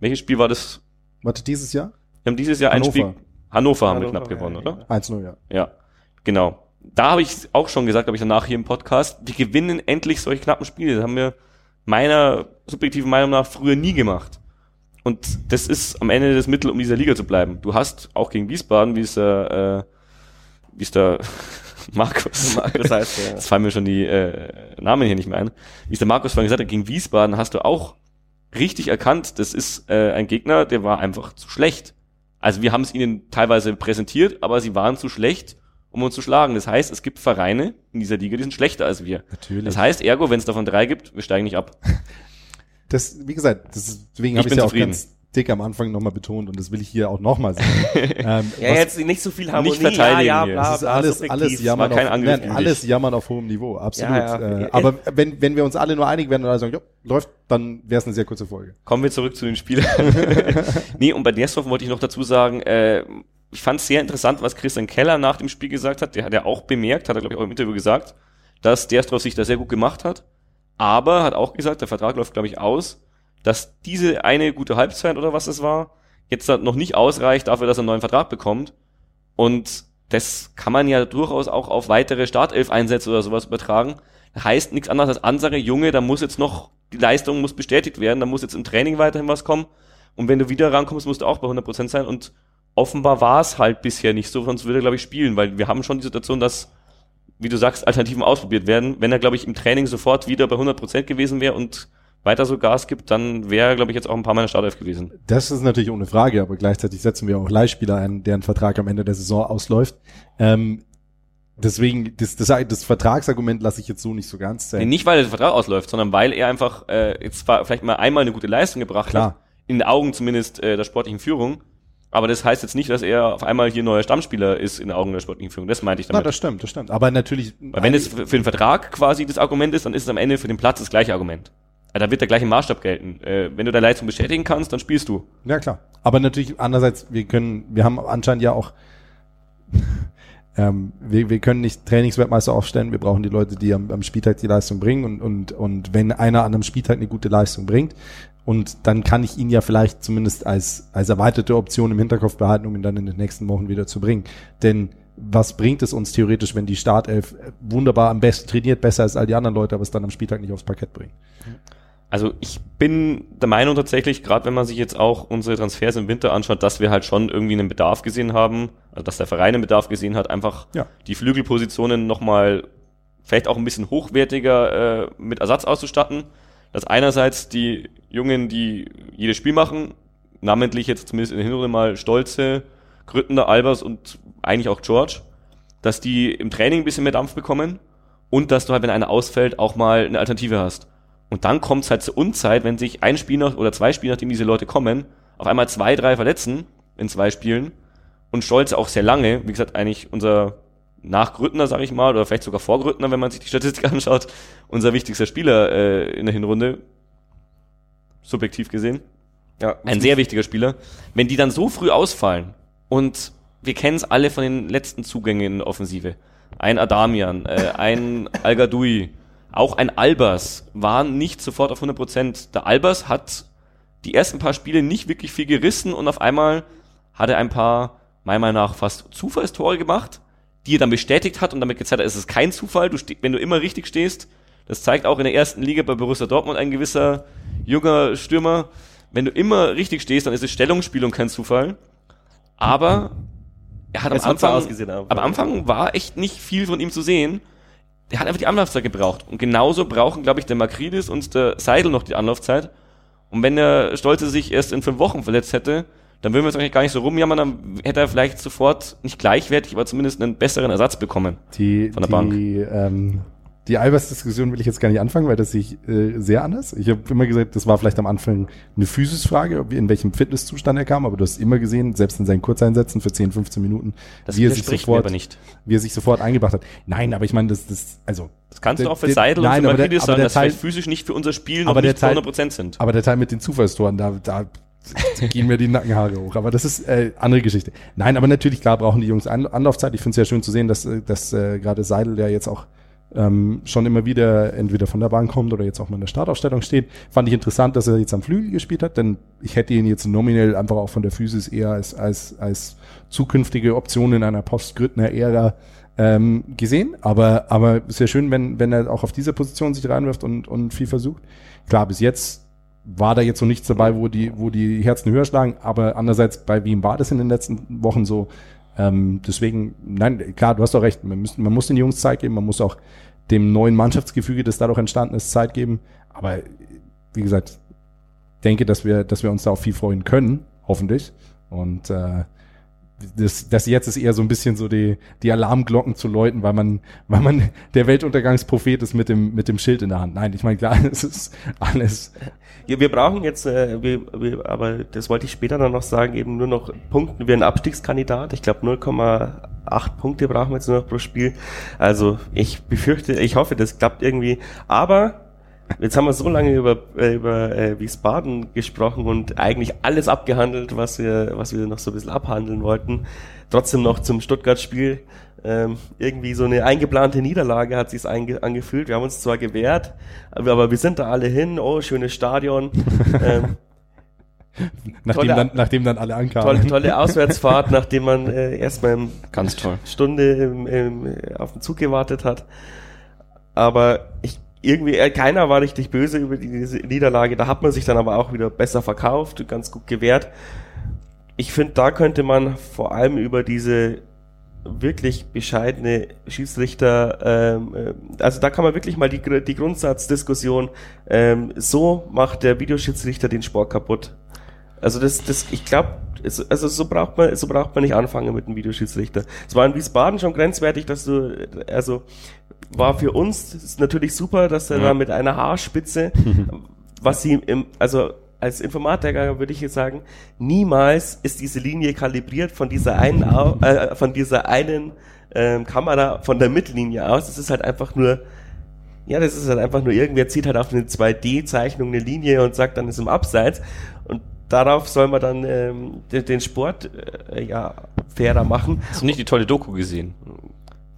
Welches Spiel war das? Warte, dieses Jahr? Wir haben dieses Jahr Hannover. ein Spiel, Hannover haben wir Hannover, knapp gewonnen, ja, oder? 1-0, ja. Ja, genau. Da habe ich auch schon gesagt, habe ich danach hier im Podcast, wir gewinnen endlich solche knappen Spiele. Das haben wir meiner subjektiven Meinung nach früher nie gemacht. Und das ist am Ende das Mittel, um dieser Liga zu bleiben. Du hast auch gegen Wiesbaden, wie es äh, wie es der Markus, Das heißt, ja. Jetzt fallen mir schon die äh, Namen hier nicht mehr ein. Wie es der Markus vorhin gesagt hat, gegen Wiesbaden hast du auch richtig erkannt, das ist äh, ein Gegner, der war einfach zu schlecht. Also wir haben es ihnen teilweise präsentiert, aber sie waren zu schlecht, um uns zu schlagen. Das heißt, es gibt Vereine in dieser Liga, die sind schlechter als wir. Natürlich. Das heißt, ergo, wenn es davon drei gibt, wir steigen nicht ab. Das, wie gesagt, das ist, deswegen habe ich bin ja auch ganz dick am Anfang nochmal betont und das will ich hier auch nochmal sagen. ähm, Ja, jetzt nicht so viel Harmonie. verteidigen ja, ja, hier. bla, das ist bla, alles, alles jammern, war kein auf, Angriff nein, alles jammern auf hohem Niveau, absolut. Ja, ja. Äh, aber wenn, wenn wir uns alle nur einig werden und alle sagen, ja, läuft, dann wäre es eine sehr kurze Folge. Kommen wir zurück zu den Spielern. nee, und bei Dersdorf wollte ich noch dazu sagen, äh, ich fand es sehr interessant, was Christian Keller nach dem Spiel gesagt hat. Der hat ja auch bemerkt, hat er glaube ich auch im Interview gesagt, dass Dersdorf sich da sehr gut gemacht hat. Aber hat auch gesagt, der Vertrag läuft glaube ich aus, dass diese eine gute Halbzeit oder was es war, jetzt noch nicht ausreicht dafür, dass er einen neuen Vertrag bekommt. Und das kann man ja durchaus auch auf weitere Startelf-Einsätze oder sowas übertragen. Heißt nichts anderes als andere Junge, da muss jetzt noch, die Leistung muss bestätigt werden, da muss jetzt im Training weiterhin was kommen. Und wenn du wieder rankommst, musst du auch bei 100% sein. Und offenbar war es halt bisher nicht so, sonst würde er, glaube ich, spielen, weil wir haben schon die Situation, dass, wie du sagst, Alternativen ausprobiert werden. Wenn er, glaube ich, im Training sofort wieder bei 100% gewesen wäre und weiter so Gas gibt, dann wäre, glaube ich, jetzt auch ein paar Mal in der Startelf gewesen. Das ist natürlich ohne Frage, aber gleichzeitig setzen wir auch Leihspieler ein, deren Vertrag am Ende der Saison ausläuft. Ähm, deswegen, das, das, das Vertragsargument lasse ich jetzt so nicht so ganz zählen. Nee, nicht, weil der Vertrag ausläuft, sondern weil er einfach äh, jetzt vielleicht mal einmal eine gute Leistung gebracht Klar. hat. In den Augen zumindest äh, der sportlichen Führung. Aber das heißt jetzt nicht, dass er auf einmal hier neuer Stammspieler ist in den Augen der sportlichen Führung. Das meinte ich damit. Na, das stimmt, das stimmt. Aber natürlich. Weil wenn es für den Vertrag quasi das Argument ist, dann ist es am Ende für den Platz das gleiche Argument. Da wird der gleiche Maßstab gelten. Äh, wenn du deine Leistung bestätigen kannst, dann spielst du. Ja, klar. Aber natürlich, andererseits, wir können, wir haben anscheinend ja auch, ähm, wir, wir können nicht Trainingsweltmeister aufstellen. Wir brauchen die Leute, die am, am Spieltag die Leistung bringen. Und, und, und wenn einer an einem Spieltag eine gute Leistung bringt, und dann kann ich ihn ja vielleicht zumindest als, als erweiterte Option im Hinterkopf behalten, um ihn dann in den nächsten Wochen wieder zu bringen. Denn was bringt es uns theoretisch, wenn die Startelf wunderbar am besten trainiert, besser als all die anderen Leute, aber es dann am Spieltag nicht aufs Parkett bringt? Also ich bin der Meinung tatsächlich, gerade wenn man sich jetzt auch unsere Transfers im Winter anschaut, dass wir halt schon irgendwie einen Bedarf gesehen haben, also dass der Verein einen Bedarf gesehen hat, einfach ja. die Flügelpositionen nochmal vielleicht auch ein bisschen hochwertiger äh, mit Ersatz auszustatten. Dass einerseits die Jungen, die jedes Spiel machen, namentlich jetzt zumindest in der Hinrunde mal Stolze, Grüttner, Albers und eigentlich auch George, dass die im Training ein bisschen mehr Dampf bekommen und dass du halt, wenn einer ausfällt, auch mal eine Alternative hast. Und dann kommt es halt zur Unzeit, wenn sich ein Spiel noch oder zwei Spiele, nachdem diese Leute kommen, auf einmal zwei, drei verletzen in zwei Spielen und Stolz auch sehr lange, wie gesagt, eigentlich unser nach Grüttner, sag ich mal, oder vielleicht sogar vor Grüttner, wenn man sich die Statistik anschaut, unser wichtigster Spieler äh, in der Hinrunde, subjektiv gesehen. Ja, ein sehr wichtiger Spieler. Wenn die dann so früh ausfallen und wir kennen es alle von den letzten Zugängen in der Offensive. Ein Adamian, äh, ein al auch ein Albers waren nicht sofort auf 100 Prozent. Der Albers hat die ersten paar Spiele nicht wirklich viel gerissen und auf einmal hat er ein paar, meiner Meinung nach, fast Zufallstore gemacht, die er dann bestätigt hat und damit gezeigt hat, es ist kein Zufall, du wenn du immer richtig stehst. Das zeigt auch in der ersten Liga bei Borussia Dortmund ein gewisser junger Stürmer. Wenn du immer richtig stehst, dann ist es Stellungsspiel und kein Zufall. Aber er hat am Anfang, ausgesehen, am Anfang war echt nicht viel von ihm zu sehen. Er hat einfach die Anlaufzeit gebraucht. Und genauso brauchen, glaube ich, der Makridis und der Seidel noch die Anlaufzeit. Und wenn der Stolze sich erst in fünf Wochen verletzt hätte, dann würden wir jetzt eigentlich gar nicht so rumjammern, dann hätte er vielleicht sofort nicht gleichwertig, aber zumindest einen besseren Ersatz bekommen die, von der Bank. Die, ähm, die Albers-Diskussion will ich jetzt gar nicht anfangen, weil das sich äh, sehr anders. Ich habe immer gesagt, das war vielleicht am Anfang eine Physis-Frage, in welchem Fitnesszustand er kam, aber du hast immer gesehen, selbst in seinen Kurzeinsätzen für 10, 15 Minuten, das wie er sich sofort, wie er sich sofort eingebracht hat. Nein, aber ich meine, das, das, also. Das kannst der, du auch für Seidel und für Marquinhos sagen, dass Teil, physisch nicht für unser Spiel noch nicht Teil, 100% sind. Aber der Teil mit den Zufallstoren, da, da gehen mir die Nackenhaare hoch. Aber das ist äh, andere Geschichte. Nein, aber natürlich, klar, brauchen die Jungs Anlaufzeit. Ich finde es sehr schön zu sehen, dass, äh, dass äh, gerade Seidel, der jetzt auch ähm, schon immer wieder entweder von der Bank kommt oder jetzt auch mal in der Startaufstellung steht. Fand ich interessant, dass er jetzt am Flügel gespielt hat, denn ich hätte ihn jetzt nominell einfach auch von der Physis eher als, als, als zukünftige Option in einer Post-Grüttner-Ära ähm, gesehen. Aber, aber sehr schön, wenn, wenn er auch auf dieser Position sich reinwirft und, und viel versucht. Klar, bis jetzt war da jetzt so nichts dabei, wo die, wo die Herzen höher schlagen, aber andererseits bei Wien war das in den letzten Wochen so, ähm, deswegen, nein, klar, du hast doch recht. Man muss, man muss den Jungs Zeit geben, man muss auch dem neuen Mannschaftsgefüge, das dadurch entstanden ist, Zeit geben. Aber wie gesagt, denke, dass wir, dass wir uns da auch viel freuen können, hoffentlich. Und äh, das, das jetzt ist eher so ein bisschen so die, die Alarmglocken zu läuten, weil man, weil man der Weltuntergangsprophet ist mit dem, mit dem Schild in der Hand. Nein, ich meine, klar, es ist alles. Ja, wir brauchen jetzt, äh, wir, wir, aber das wollte ich später dann noch sagen, eben nur noch Punkten wie ein Abstiegskandidat. Ich glaube 0,8 Punkte brauchen wir jetzt nur noch pro Spiel. Also ich befürchte, ich hoffe, das klappt irgendwie. Aber Jetzt haben wir so lange über, äh, über äh, Wiesbaden gesprochen und eigentlich alles abgehandelt, was wir, was wir noch so ein bisschen abhandeln wollten. Trotzdem noch zum Stuttgart-Spiel. Ähm, irgendwie so eine eingeplante Niederlage hat sich angefühlt. Wir haben uns zwar gewehrt, aber wir sind da alle hin. Oh, schönes Stadion. ähm, nachdem, Tolle- dann, nachdem dann alle ankamen. Tolle, tolle Auswärtsfahrt, nachdem man äh, erstmal eine Ganz toll. Stunde im, im, auf den Zug gewartet hat. Aber ich, irgendwie, äh, keiner war richtig böse über die, diese Niederlage. Da hat man sich dann aber auch wieder besser verkauft und ganz gut gewehrt. Ich finde, da könnte man vor allem über diese wirklich bescheidene Schiedsrichter, ähm, äh, also da kann man wirklich mal die, die Grundsatzdiskussion, ähm, so macht der Videoschiedsrichter den Sport kaputt. Also das, das, ich glaube, also so braucht man, so braucht man nicht anfangen mit dem Videoschiedsrichter. Es war in Wiesbaden schon grenzwertig, dass du, also war für uns ist natürlich super, dass er Ja. da mit einer Haarspitze, was sie im, also als Informatiker würde ich jetzt sagen, niemals ist diese Linie kalibriert von dieser einen, äh, von dieser einen ähm, Kamera von der Mittellinie aus. Das ist halt einfach nur, ja, das ist halt einfach nur irgendwer zieht halt auf eine 2D-Zeichnung eine Linie und sagt, dann ist im Abseits. Und darauf soll man dann ähm, den, den Sport äh, ja fairer machen. Hast du nicht die tolle Doku gesehen?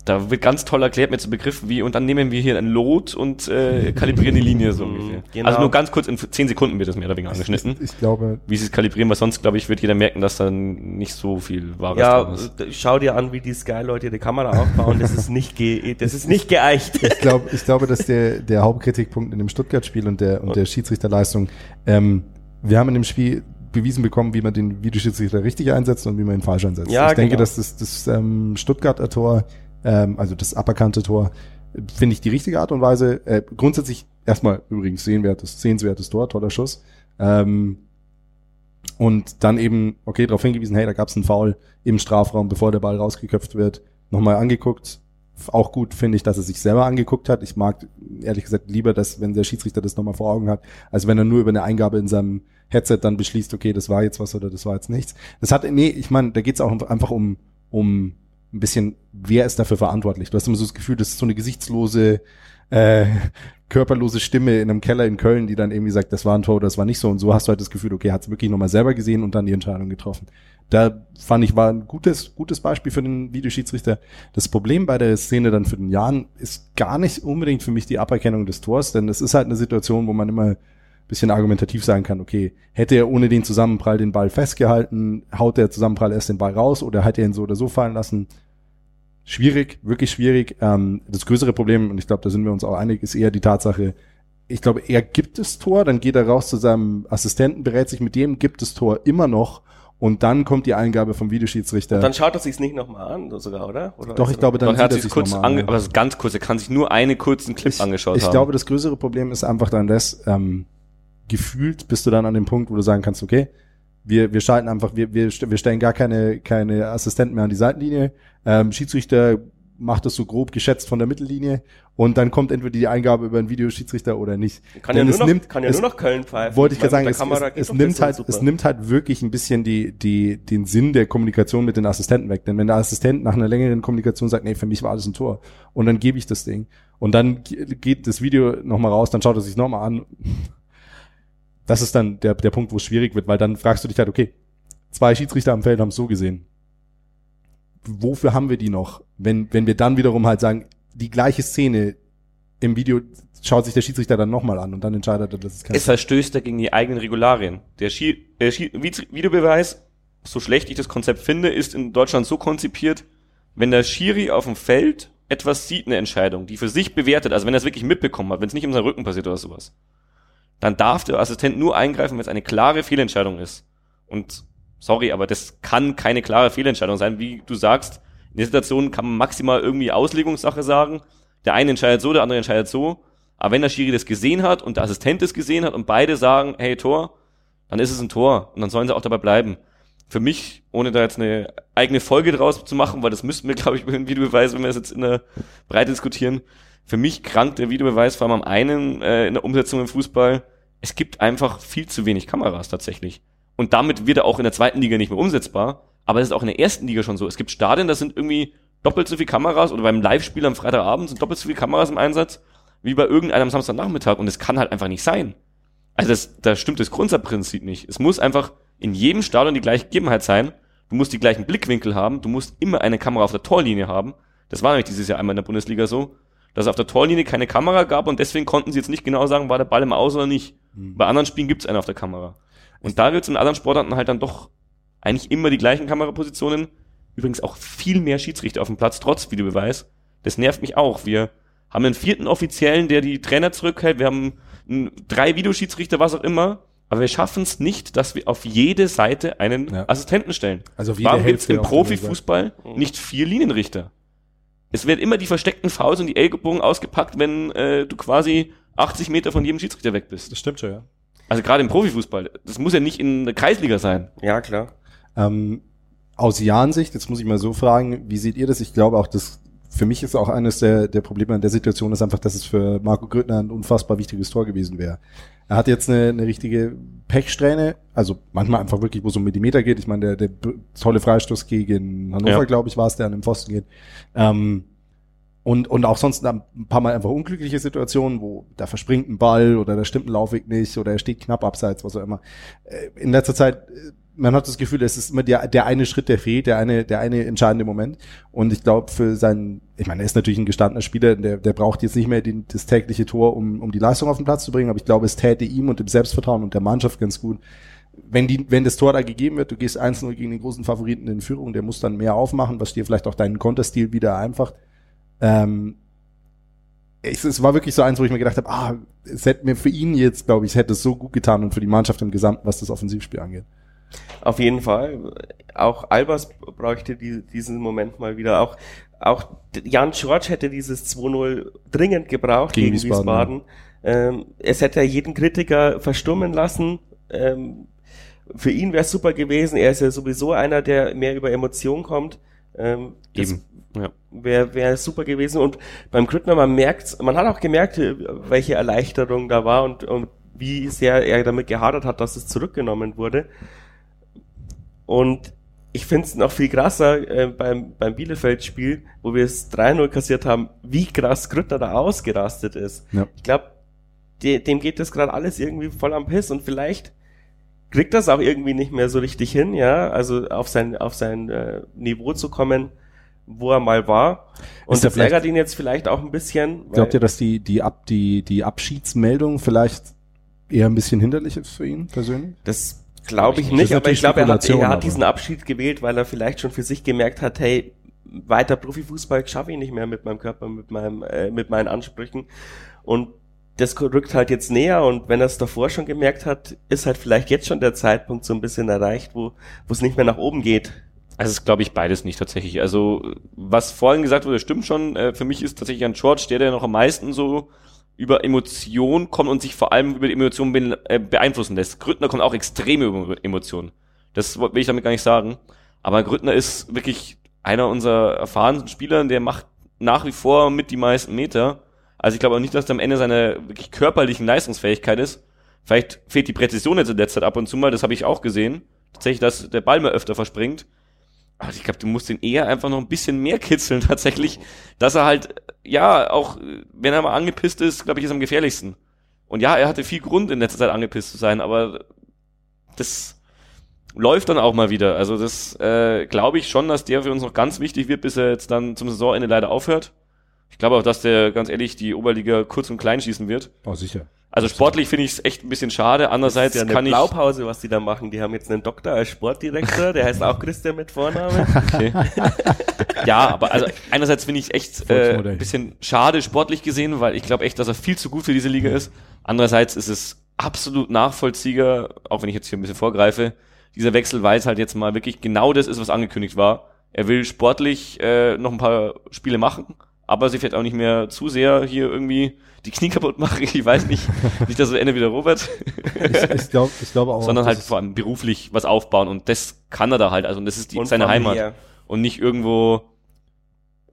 Da wird ganz toll erklärt mit so Begriffen wie, und dann nehmen wir hier ein Lot und äh, kalibrieren die Linie so Mhm, ungefähr. genau. Also nur ganz kurz, in 10 Sekunden wird das mehr oder weniger angeschnitten. Ich glaube, Wie sie es kalibrieren, weil sonst, glaube ich, wird jeder merken, dass da nicht so viel Wahres Ja, dran ist. äh, schau dir an, wie die Sky-Leute ihre Kamera aufbauen. Das ist nicht, ge das ist nicht geeicht. ich glaube, ich glaube, dass der, der Hauptkritikpunkt in dem Stuttgart-Spiel und der, und der Schiedsrichterleistung, ähm, wir haben in dem Spiel bewiesen bekommen, wie man den Videoschiedsrichter richtig einsetzt und wie man ihn falsch einsetzt. Ja, ich denke, genau. dass das, das ähm, Stuttgarter Tor, ähm, also das aberkannte Tor, finde ich die richtige Art und Weise. Äh, grundsätzlich erstmal übrigens sehenswertes, sehenswertes Tor, toller Schuss. Ähm, und dann eben, okay, darauf hingewiesen, hey, da gab es einen Foul im Strafraum, bevor der Ball rausgeköpft wird, nochmal angeguckt. Auch gut finde ich, dass er sich selber angeguckt hat. Ich mag ehrlich gesagt lieber, dass wenn der Schiedsrichter das nochmal vor Augen hat, als wenn er nur über eine Eingabe in seinem Headset dann beschließt, okay, das war jetzt was oder das war jetzt nichts. Das hat, nee, ich meine, da geht es auch einfach um, um ein bisschen, wer ist dafür verantwortlich? Du hast immer so das Gefühl, das ist so eine gesichtslose, äh, körperlose Stimme in einem Keller in Köln, die dann irgendwie sagt, das war ein Tor, das war nicht so. Und so hast du halt das Gefühl, okay, hat es wirklich nochmal selber gesehen und dann die Entscheidung getroffen. Da fand ich, war ein gutes, gutes Beispiel für den Videoschiedsrichter. Das Problem bei der Szene dann für den Jan ist gar nicht unbedingt für mich die Aberkennung des Tors, denn es ist halt eine Situation, wo man immer bisschen argumentativ sagen kann, okay, hätte er ohne den Zusammenprall den Ball festgehalten, haut der Zusammenprall erst den Ball raus oder hat er ihn so oder so fallen lassen? Schwierig, wirklich schwierig. Ähm, das größere Problem, und ich glaube, da sind wir uns auch einig, ist eher die Tatsache, ich glaube, er gibt das Tor, dann geht er raus zu seinem Assistenten, berät sich mit dem, gibt das Tor immer noch und dann kommt die Eingabe vom Videoschiedsrichter. Dann schaut er sich's nicht nochmal an, sogar, oder? oder Doch, ich glaube, dann er hat sieht sich kurz an. aber das ist ganz kurz, er kann sich nur einen kurzen Clip angeschaut ich haben. glaube, das größere Problem ist einfach dann das, ähm, gefühlt bist du dann an dem Punkt, wo du sagen kannst, okay, wir, wir schalten einfach, wir, wir, wir stellen gar keine, keine Assistenten mehr an die Seitenlinie. Ähm, Schiedsrichter macht das so grob geschätzt von der Mittellinie und dann kommt entweder die Eingabe über einen Videoschiedsrichter oder nicht. Kann ja, Denn nur es noch, nimmt- kann ja es- nur noch Köln pfeifen. wollte ich gerade sagen, es, Kamera es, es nimmt halt, super. es nimmt halt wirklich ein bisschen die, die, den Sinn der Kommunikation mit den Assistenten weg. Denn wenn der Assistent nach einer längeren Kommunikation sagt, nee, für mich war alles ein Tor, und dann gebe ich das Ding. Und dann ge- geht das Video nochmal raus, dann schaut er sich nochmal an. Das ist dann der, der Punkt, wo es schwierig wird, weil dann fragst du dich halt, okay, zwei Schiedsrichter am Feld haben es so gesehen. Wofür haben wir die noch? Wenn, wenn wir dann wiederum halt sagen, die gleiche Szene im Video schaut sich der Schiedsrichter dann nochmal an und dann entscheidet er, dass es kein es verstößt er gegen die eigenen Regularien. Der Schi äh, Schi Vide- Videobeweis, so schlecht ich das Konzept finde, ist in Deutschland so konzipiert, wenn der Schiri auf dem Feld etwas sieht, eine Entscheidung, die für sich bewertet, also wenn er es wirklich mitbekommen hat, wenn es nicht um seinen Rücken passiert oder sowas, dann darf der Assistent nur eingreifen, wenn es eine klare Fehlentscheidung ist. Und sorry, aber das kann keine klare Fehlentscheidung sein. Wie du sagst, in der Situation kann man maximal irgendwie Auslegungssache sagen. Der eine entscheidet so, der andere entscheidet so. Aber wenn der Schiri das gesehen hat und der Assistent das gesehen hat und beide sagen, hey, Tor, dann ist es ein Tor. Und dann sollen sie auch dabei bleiben. Für mich, ohne da jetzt eine eigene Folge draus zu machen, weil das müssten wir, glaube ich, mit dem Videobeweis, wenn wir es jetzt in der Breite diskutieren, für mich krankt der Videobeweis vor allem am einen äh, in der Umsetzung im Fußball. Es gibt einfach viel zu wenig Kameras tatsächlich. Und damit wird er auch in der zweiten Liga nicht mehr umsetzbar. Aber es ist auch in der ersten Liga schon so. Es gibt Stadien, da sind irgendwie doppelt so viele Kameras oder beim Live-Spiel am Freitagabend sind doppelt so viele Kameras im Einsatz wie bei irgendeinem am Samstagnachmittag. Und es kann halt einfach nicht sein. Also das, da stimmt das Grundsatzprinzip nicht. Es muss einfach in jedem Stadion die gleiche Gegebenheit sein. Du musst die gleichen Blickwinkel haben. Du musst immer eine Kamera auf der Torlinie haben. Das war nämlich dieses Jahr einmal in der Bundesliga so, dass es auf der Torlinie keine Kamera gab und deswegen konnten sie jetzt nicht genau sagen, war der Ball im Aus oder nicht. Bei anderen Spielen gibt's eine auf der Kamera. Und da gibt's in anderen Sportarten halt dann doch eigentlich immer die gleichen Kamerapositionen. Übrigens auch viel mehr Schiedsrichter auf dem Platz, trotz Videobeweis. Das nervt mich auch. Wir haben einen vierten Offiziellen, der die Trainer zurückhält. Wir haben drei Videoschiedsrichter, was auch immer. Aber wir schaffen es nicht, dass wir auf jede Seite einen ja. Assistenten stellen. Also wie Warum gibt es im Profifußball nicht vier Linienrichter? Es werden immer die versteckten Fouls und die Ellbogen ausgepackt, wenn äh, du quasi 80 Meter von jedem Schiedsrichter weg bist. Das stimmt schon, ja. Also gerade im Profifußball. Das muss ja nicht in der Kreisliga sein. Ja, klar. Ähm, aus Jahrensicht, jetzt muss ich mal so fragen, wie seht ihr das? Ich glaube auch, dass für mich ist auch eines der, der Probleme an der Situation ist einfach, dass es für Marco Grüttner ein unfassbar wichtiges Tor gewesen wäre. Er hat jetzt eine, eine richtige Pechsträhne, also manchmal einfach wirklich, wo es um Millimeter geht. Ich meine, der, der tolle Freistoß gegen Hannover, ja. glaube ich, war es, der an den Pfosten geht. Ähm, und, und auch sonst ein paar Mal einfach unglückliche Situationen, wo da verspringt ein Ball oder da stimmt ein Laufweg nicht oder er steht knapp abseits, was auch immer. Äh, in letzter Zeit äh, man hat das Gefühl, es ist immer der, der eine Schritt, der fehlt, der eine, der eine entscheidende Moment. Und ich glaube, für seinen, ich meine, er ist natürlich ein gestandener Spieler, der, der braucht jetzt nicht mehr den, das tägliche Tor, um, um die Leistung auf den Platz zu bringen, aber ich glaube, es täte ihm und dem Selbstvertrauen und der Mannschaft ganz gut, wenn die, wenn das Tor da gegeben wird, du gehst 1-0 gegen den großen Favoriten in Führung, der muss dann mehr aufmachen, was dir vielleicht auch deinen Konterstil wieder einfacht. Ähm, es, es war wirklich so eins, wo ich mir gedacht habe, ah, es hätte mir für ihn jetzt, glaube ich, es hätte es so gut getan und für die Mannschaft im Gesamten, was das Offensivspiel angeht. Auf jeden Fall. Auch Albers bräuchte die, diesen Moment mal wieder. Auch, auch Jan George hätte dieses 2-0 dringend gebraucht gegen, gegen Wiesbaden. Wiesbaden. Ja. Ähm, es hätte jeden Kritiker verstummen lassen. Ähm, für ihn wäre es super gewesen. Er ist ja sowieso einer, der mehr über Emotionen kommt. Ähm, Eben. Ja. Wäre wär super gewesen. Und beim Grüttner, man merkt, man hat auch gemerkt, welche Erleichterung da war und, und wie sehr er damit gehadert hat, dass es zurückgenommen wurde. Und ich finde es noch viel krasser äh, beim, beim Bielefeld-Spiel, wo wir es 3-0 kassiert haben, wie krass Grüttner da ausgerastet ist. Ja. Ich glaube, de, dem geht das gerade alles irgendwie voll am Piss und vielleicht kriegt das auch irgendwie nicht mehr so richtig hin, ja, also auf sein, auf sein äh, Niveau zu kommen, wo er mal war. Und das ärgert ihn jetzt vielleicht auch ein bisschen. Glaubt ihr, dass die, die, Ab, die, die Abschiedsmeldung vielleicht eher ein bisschen hinderlich ist für ihn persönlich? Das Glaube ich nicht, aber ich glaube, er hat, er hat diesen Abschied gewählt, weil er vielleicht schon für sich gemerkt hat, hey, weiter Profifußball schaffe ich nicht mehr mit meinem Körper, mit meinem, äh, mit meinen Ansprüchen. Und das rückt halt jetzt näher und wenn er es davor schon gemerkt hat, ist halt vielleicht jetzt schon der Zeitpunkt so ein bisschen erreicht, wo wo es nicht mehr nach oben geht. Also es glaube ich beides nicht tatsächlich. Also was vorhin gesagt wurde, stimmt schon. Äh, für mich ist tatsächlich ein George der, der noch am meisten so über Emotionen kommt und sich vor allem über die Emotionen äh, beeinflussen lässt. Grüttner kommt auch extrem über Emotionen. Das will ich damit gar nicht sagen. Aber Grüttner ist wirklich einer unserer erfahrensten Spieler, der macht nach wie vor mit die meisten Meter. Also ich glaube auch nicht, dass er am Ende seine wirklich körperlichen Leistungsfähigkeit ist. Vielleicht fehlt die Präzision jetzt in der Zeit ab und zu mal, das habe ich auch gesehen. Tatsächlich, dass der Ball mir öfter verspringt. Aber ich glaube, du musst ihn eher einfach noch ein bisschen mehr kitzeln tatsächlich, dass er halt, ja, auch wenn er mal angepisst ist, glaube ich, ist er am gefährlichsten. Und ja, er hatte viel Grund in letzter Zeit angepisst zu sein, aber das läuft dann auch mal wieder. Also das äh, glaube ich schon, dass der für uns noch ganz wichtig wird, bis er jetzt dann zum Saisonende leider aufhört. Ich glaube auch, dass der ganz ehrlich die Oberliga kurz und klein schießen wird. Oh, sicher. Also sportlich finde ich es echt ein bisschen schade. Andererseits das ist ja eine kann Blaupause, was die da machen. Die haben jetzt einen Doktor als Sportdirektor, der heißt auch Christian mit Vorname. Okay. ja, aber also einerseits finde ich es echt äh, ein bisschen schade sportlich gesehen, weil ich glaube echt, dass er viel zu gut für diese Liga ist. Andererseits ist es absolut nachvollziehbar, auch wenn ich jetzt hier ein bisschen vorgreife, dieser Wechsel, weil es halt jetzt mal wirklich genau das ist, was angekündigt war. Er will sportlich äh, noch ein paar Spiele machen, aber sie fährt auch nicht mehr zu sehr hier irgendwie die Knie kaputt machen. Ich weiß nicht, nicht, dass es endet wie der Robert. ich, ich glaube ich glaub auch. Sondern halt vor allem beruflich was aufbauen und das kann er da halt. Also und das ist die, seine Heimat. Und nicht irgendwo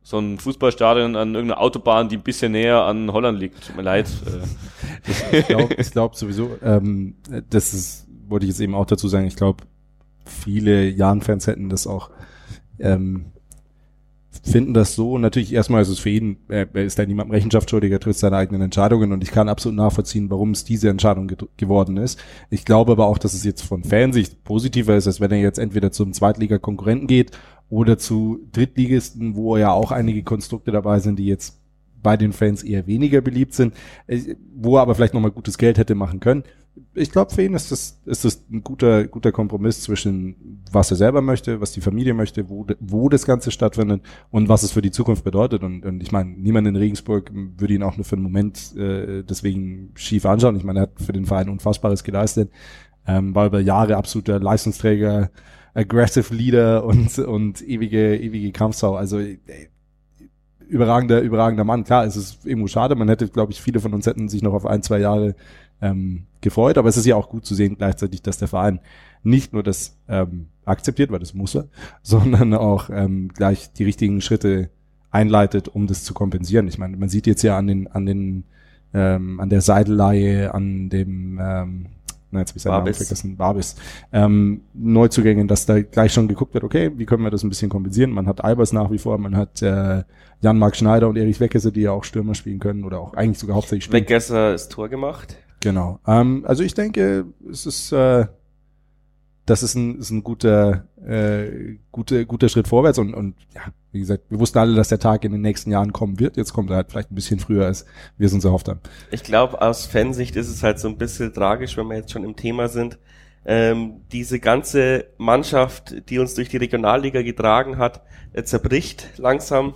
so ein Fußballstadion an irgendeiner Autobahn, die ein bisschen näher an Holland liegt. Tut mir leid. ich glaube ich glaub sowieso, ähm, das ist, wollte ich jetzt eben auch dazu sagen, ich glaube, viele Jan-Fans hätten das auch ähm, finden das so. natürlich erstmal ist es für ihn, er, er ist da niemandem Rechenschaft schuldig, er trifft seine eigenen Entscheidungen und ich kann absolut nachvollziehen, warum es diese Entscheidung ge geworden ist. Ich glaube aber auch, dass es jetzt von Fansicht positiver ist, als wenn er jetzt entweder zum Zweitliga-Konkurrenten geht oder zu Drittligisten, wo ja auch einige Konstrukte dabei sind, die jetzt bei den Fans eher weniger beliebt sind, äh, wo er aber vielleicht nochmal gutes Geld hätte machen können. Ich glaube, für ihn ist das, ist das ein guter, guter Kompromiss zwischen was er selber möchte, was die Familie möchte, wo, wo das Ganze stattfindet und was es für die Zukunft bedeutet. Und, und ich meine, niemand in Regensburg würde ihn auch nur für einen Moment äh, deswegen schief anschauen. Ich meine, er hat für den Verein Unfassbares geleistet, ähm, war über Jahre absoluter Leistungsträger, aggressive Leader und, und ewige, ewige Kampfsau. Also ey, überragender, überragender Mann. Klar, es ist irgendwo schade. Man hätte, glaube ich, viele von uns hätten sich noch auf ein, zwei Jahre ähm, gefreut. Aber es ist ja auch gut zu sehen gleichzeitig, dass der Verein nicht nur das ähm, akzeptiert, weil das muss er, sondern auch ähm, gleich die richtigen Schritte einleitet, um das zu kompensieren. Ich meine, man sieht jetzt ja an den, an den, ähm, an der Seidelleihe, an dem, ähm, na, jetzt habe ich seinen Namen vergessen, Barbis, ähm, Neuzugängen, dass da gleich schon geguckt wird, okay, wie können wir das ein bisschen kompensieren? Man hat Albers nach wie vor, man hat äh, Jan-Marc Schneider und Erich Weggesser, die ja auch Stürmer spielen können oder auch eigentlich sogar hauptsächlich spielen. Weggesser ist Tor gemacht. Genau. Ähm, also ich denke, es ist, äh, das ist ein, ist ein guter, äh, guter, guter Schritt vorwärts und, und ja, wie gesagt, wir wussten alle, dass der Tag in den nächsten Jahren kommen wird. Jetzt kommt er halt vielleicht ein bisschen früher, als wir es uns erhofft haben. Ich glaube, aus Fansicht ist es halt so ein bisschen tragisch, wenn wir jetzt schon im Thema sind. Ähm, diese ganze Mannschaft, die uns durch die Regionalliga getragen hat, zerbricht langsam.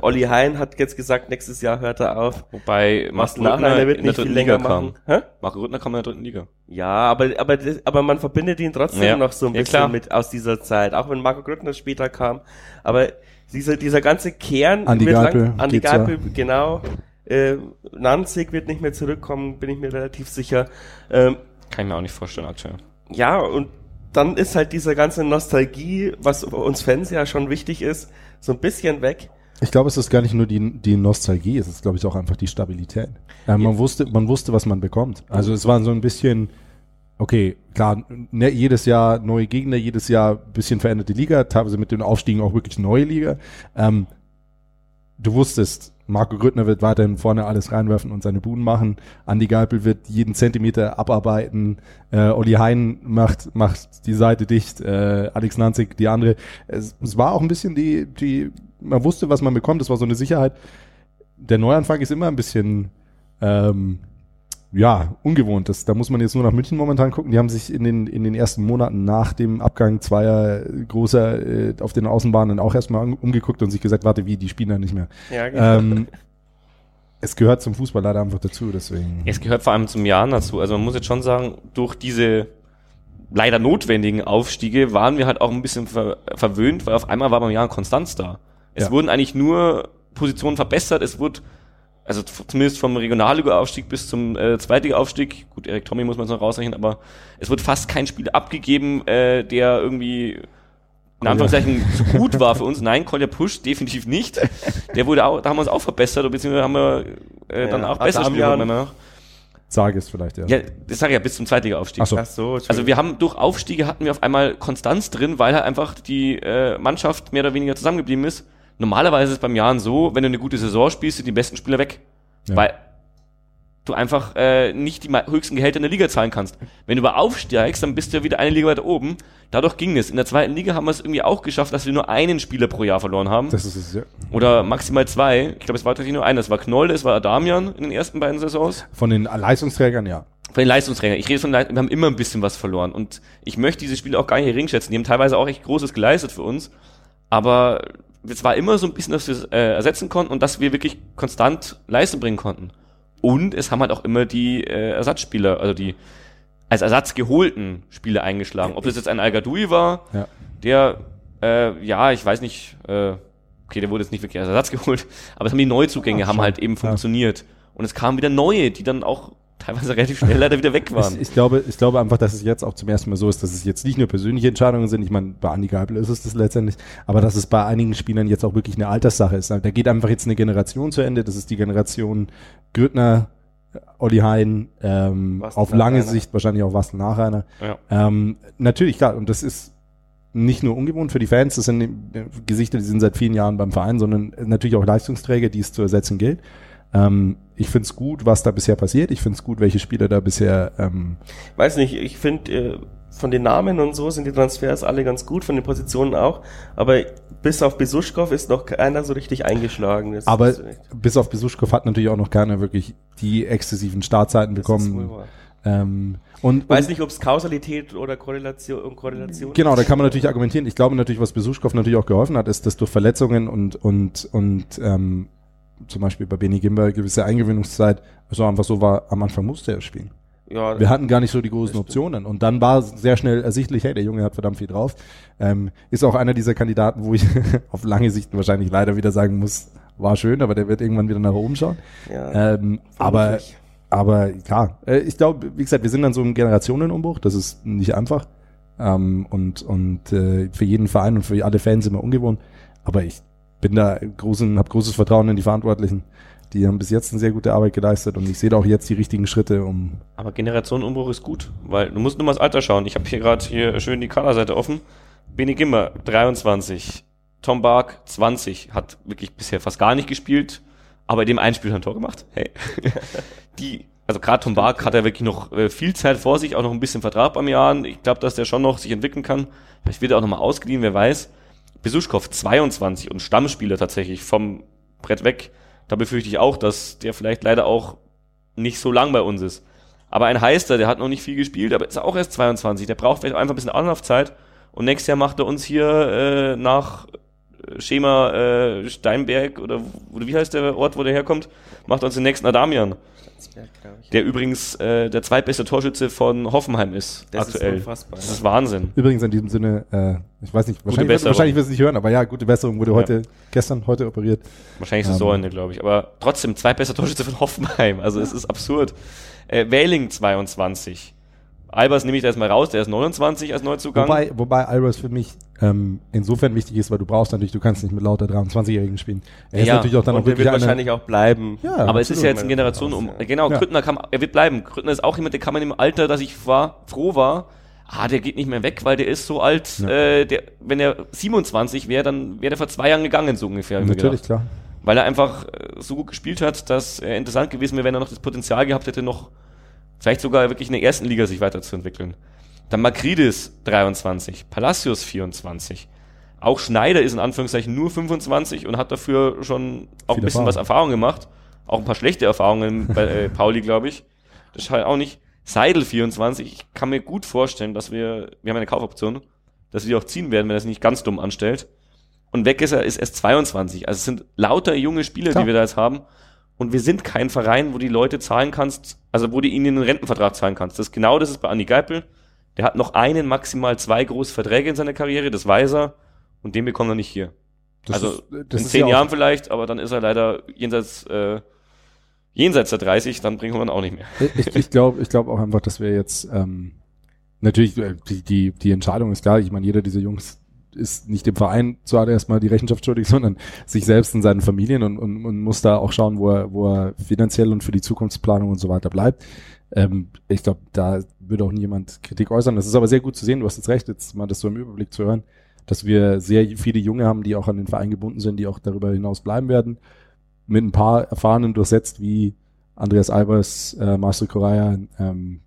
Olli Hein hat jetzt gesagt, nächstes Jahr hört er auf. Wobei Marcel Nachreiner wird nicht viel länger machen. Hä? Marco Rüttner kam in der dritten Liga. Ja, aber, aber, aber man verbindet ihn trotzdem Ja. noch so ein Ja, bisschen klar. mit aus dieser Zeit, auch wenn Marco Grüttner später kam. Aber dieser, dieser ganze Kern Andi wird Geipel Andi geht Geipel, genau. Äh, Nanzig wird nicht mehr zurückkommen, bin ich mir relativ sicher. Ähm, Kann ich mir auch nicht vorstellen aktuell. ja, und dann ist halt diese ganze Nostalgie, was uns Fans ja schon wichtig ist, so ein bisschen weg. Ich glaube, es ist gar nicht nur die, die Nostalgie, es ist, glaube ich, auch einfach die Stabilität. Äh, man, wusste, man wusste, was man bekommt. Also es war so ein bisschen, okay, klar, ne, jedes Jahr neue Gegner, jedes Jahr bisschen veränderte Liga, teilweise mit den Aufstiegen auch wirklich neue Liga. Ähm, du wusstest, Marco Grüttner wird weiterhin vorne alles reinwerfen und seine Buden machen. Andi Geipel wird jeden Zentimeter abarbeiten. Äh, Olli Hein macht, macht die Seite dicht. Äh, Alex Nanzig die andere. Es, es war auch ein bisschen die, die, man wusste, was man bekommt. Es war so eine Sicherheit. Der Neuanfang ist immer ein bisschen, ähm, ja, ungewohnt. Das, da muss man jetzt nur nach München momentan gucken. Die haben sich in den, in den ersten Monaten nach dem Abgang zweier großer äh, auf den Außenbahnen auch erstmal um- umgeguckt und sich gesagt, warte, wie, die spielen da nicht mehr. Ja, genau. Ähm, es gehört zum Fußball leider einfach dazu, deswegen. Es gehört vor allem zum Jahren dazu. Also man muss jetzt schon sagen, durch diese leider notwendigen Aufstiege waren wir halt auch ein bisschen ver verwöhnt, weil auf einmal war beim Jahr Konstanz da. Es Ja. wurden eigentlich nur Positionen verbessert, es wurde also zumindest vom Regionalliga-Aufstieg bis zum äh, Zweitliga-Aufstieg, gut, Erik Tommy muss man jetzt noch rausrechnen, aber es wurde fast kein Spiel abgegeben, äh, der irgendwie in Anführungszeichen zu gut war für uns. Nein, Kolja Pusch definitiv nicht. Der wurde auch, da haben wir uns auch verbessert, beziehungsweise haben wir äh, dann Ja, auch bessere Spiele Adamian. gemacht. Sage es vielleicht, ja. Ja, das sage ich ja bis zum Zweitliga-Aufstieg. Ach so. Ach so, Also wir haben durch Aufstiege hatten wir auf einmal Konstanz drin, weil halt einfach die äh, Mannschaft mehr oder weniger zusammengeblieben ist. Normalerweise ist es beim Jahren so, wenn du eine gute Saison spielst, sind die besten Spieler weg. Ja. Weil du einfach äh, nicht die höchsten Gehälter in der Liga zahlen kannst. Wenn du aber aufsteigst, dann bist du ja wieder eine Liga weiter oben. Dadurch ging es. In der zweiten Liga haben wir es irgendwie auch geschafft, dass wir nur einen Spieler pro Jahr verloren haben. Das ist es, ja. Oder maximal zwei. Ich glaube, es war tatsächlich nur einer. Es war Knoll, es war Adamian in den ersten beiden Saisons. Von den Leistungsträgern, ja. Von den Leistungsträgern. Ich rede von Leit wir haben immer ein bisschen was verloren. Und ich möchte diese Spiele auch gar nicht gering schätzen. Die haben teilweise auch echt Großes geleistet für uns. Aber es war immer so ein bisschen, dass wir es äh, ersetzen konnten und dass wir wirklich konstant Leistung bringen konnten. Und es haben halt auch immer die äh, Ersatzspieler, also die als Ersatz geholten Spieler eingeschlagen. Ob das jetzt ein al war, Ja. der, äh, ja, ich weiß nicht, äh, okay, der wurde jetzt nicht wirklich als Ersatz geholt, aber es haben die Neuzugänge Ja, haben halt eben Ja. funktioniert. Und es kamen wieder neue, die dann auch teilweise relativ schnell leider wieder weg waren. Ich, ich, glaube, ich glaube einfach, dass es jetzt auch zum ersten Mal so ist, dass es jetzt nicht nur persönliche Entscheidungen sind. Ich meine, bei Andi Geipel ist es das letztendlich, aber dass es bei einigen Spielern jetzt auch wirklich eine Alterssache ist. Da geht einfach jetzt eine Generation zu Ende. Das ist die Generation Grüttner, Olli Hein, ähm, auf lange Nachreiner. Sicht wahrscheinlich auch Wastel Nachreiner. Ja. Ähm, natürlich, klar, und das ist nicht nur ungewohnt für die Fans, das sind Gesichter, die sind seit vielen Jahren beim Verein, sondern natürlich auch Leistungsträger, die es zu ersetzen gilt. Ähm, ich find's gut, was da bisher passiert. Ich find's gut, welche Spieler da bisher ähm, weiß nicht, ich finde, äh, von den Namen und so sind die Transfers alle ganz gut, von den Positionen auch, aber bis auf Besuschkow ist noch keiner so richtig eingeschlagen. Das Aber bis auf Besuschkow hat natürlich auch noch keiner wirklich die exzessiven Startzeiten das bekommen. Ähm, und, Weiß und nicht, ob es Kausalität oder Korrelation, Korrelation Genau, da kann man natürlich argumentieren. Ich glaube natürlich, was Besuschkow natürlich auch geholfen hat, ist, dass durch Verletzungen und, und, und ähm, zum Beispiel bei Benny Gimber gewisse Eingewöhnungszeit so einfach so war, am Anfang musste er spielen. Ja, Wir hatten gar nicht so die großen. Optionen. Und dann war sehr schnell ersichtlich, hey, der Junge hat verdammt viel drauf. Ähm, ist auch einer dieser Kandidaten, wo ich auf lange Sicht wahrscheinlich leider wieder sagen muss, war schön, aber der wird irgendwann wieder nach oben schauen. ja, Ähm, aber, aber klar, äh, ich glaube, wie gesagt, wir sind an so einem Generationenumbruch, das ist nicht einfach. Ähm, und und äh, für jeden Verein und für alle Fans immer ungewohnt. Aber ich bin da großen, habe großes Vertrauen in die Verantwortlichen. Die haben bis jetzt eine sehr gute Arbeit geleistet und ich sehe da auch jetzt die richtigen Schritte, um Aber Generationenumbruch ist gut, weil du musst nur mal das Alter schauen. Ich habe hier gerade hier schön die Kaderseite offen. Beni Gimmer, 23. Tom Bark, 20. Hat wirklich bisher fast gar nicht gespielt, aber in dem einen Spiel hat er ein Tor gemacht. Hey. die, also gerade Tom Bark hat er wirklich noch äh, viel Zeit vor sich, auch noch ein bisschen Vertrag beim Jahren. Ich glaube, dass der schon noch sich entwickeln kann. Vielleicht wird er auch nochmal ausgeliehen, wer weiß. Besuschkow, 22 und Stammspieler tatsächlich vom Brett weg. Da befürchte ich auch, dass der vielleicht leider auch nicht so lang bei uns ist. Aber ein Heister, der hat noch nicht viel gespielt, aber ist auch erst 22. Der braucht vielleicht einfach ein bisschen Anlaufzeit. Und nächstes Jahr macht er uns hier äh, nach Schema äh, Steinberg oder, oder wie heißt der Ort, wo der herkommt, macht uns den nächsten Adamian. Ich. Der übrigens äh, der zweitbeste Torschütze von Hoffenheim ist Das ist aktuell. unfassbar. das ist Wahnsinn. Übrigens in diesem Sinne, äh, ich weiß nicht, wahrscheinlich, wahrscheinlich wirst du es nicht hören, aber ja, gute Besserung wurde heute, gestern, heute operiert. Wahrscheinlich Ähm. Saisonende, glaube ich. Aber trotzdem, zweitbester Torschütze von Hoffenheim. Also es ist absurd. Äh, Wähling 22. Albers nehme ich da erstmal raus, der ist 29 als Neuzugang. Wobei, wobei Iris für mich ähm, insofern wichtig ist, weil du brauchst natürlich, du kannst nicht mit lauter 23-Jährigen spielen. Er ist Ja, natürlich auch dann Und auch der wirklich wird wahrscheinlich auch bleiben. Ja, aber es ist ja jetzt eine Generation um. Ja. Genau, Ja. Krüttner kann, er wird bleiben. Krüttner ist auch jemand, der kann man im Alter, dass ich war, froh war. Ah, der geht nicht mehr weg, weil der ist so alt. Ja. Äh, der, wenn er 27 wäre, dann wäre der vor zwei Jahren gegangen, so ungefähr. natürlich, klar. Weil er einfach äh, so gut gespielt hat, dass er interessant gewesen wäre, wenn er noch das Potenzial gehabt hätte, noch vielleicht sogar wirklich in der ersten Liga sich weiterzuentwickeln. Dann Makridis 23, Palacios 24. Auch Schneider ist in Anführungszeichen nur 25 und hat dafür schon auch ein bisschen Erfahrung. was Erfahrung gemacht. Auch ein paar schlechte Erfahrungen bei äh, Pauli, glaube ich. Das ist halt auch nicht. Seidel 24, ich kann mir gut vorstellen, dass wir, wir haben eine Kaufoption, dass wir die auch ziehen werden, wenn er es nicht ganz dumm anstellt. Und weg ist er, ist erst 22. Also es sind lauter junge Spieler, Klar. die wir da jetzt haben. Und wir sind kein Verein, wo die Leute zahlen kannst, also wo du ihnen einen Rentenvertrag zahlen kannst. Das genau das ist bei Andi Geipel. Der hat noch einen, maximal zwei große Verträge in seiner Karriere, das weiß er. Und den bekommt er nicht hier. Das also ist, in ist zehn ja Jahren vielleicht, aber dann ist er leider jenseits, äh, jenseits der 30, dann bringen wir ihn auch nicht mehr. ich ich glaube ich glaub auch einfach, dass wir jetzt ähm, natürlich äh, die, die, die Entscheidung ist klar. Ich meine, jeder dieser Jungs ist nicht dem Verein zuallererst mal die Rechenschaft schuldig, sondern sich selbst und seinen Familien und, und, und muss da auch schauen, wo er, wo er finanziell und für die Zukunftsplanung und so weiter bleibt. Ähm, ich glaube, da würde auch niemand Kritik äußern. Das ist aber sehr gut zu sehen. Du hast jetzt recht, jetzt mal das so im Überblick zu hören, dass wir sehr viele Junge haben, die auch an den Verein gebunden sind, die auch darüber hinaus bleiben werden. Mit ein paar Erfahrenen durchsetzt, wie Andreas Albers, äh, Marcel Correa, ähm,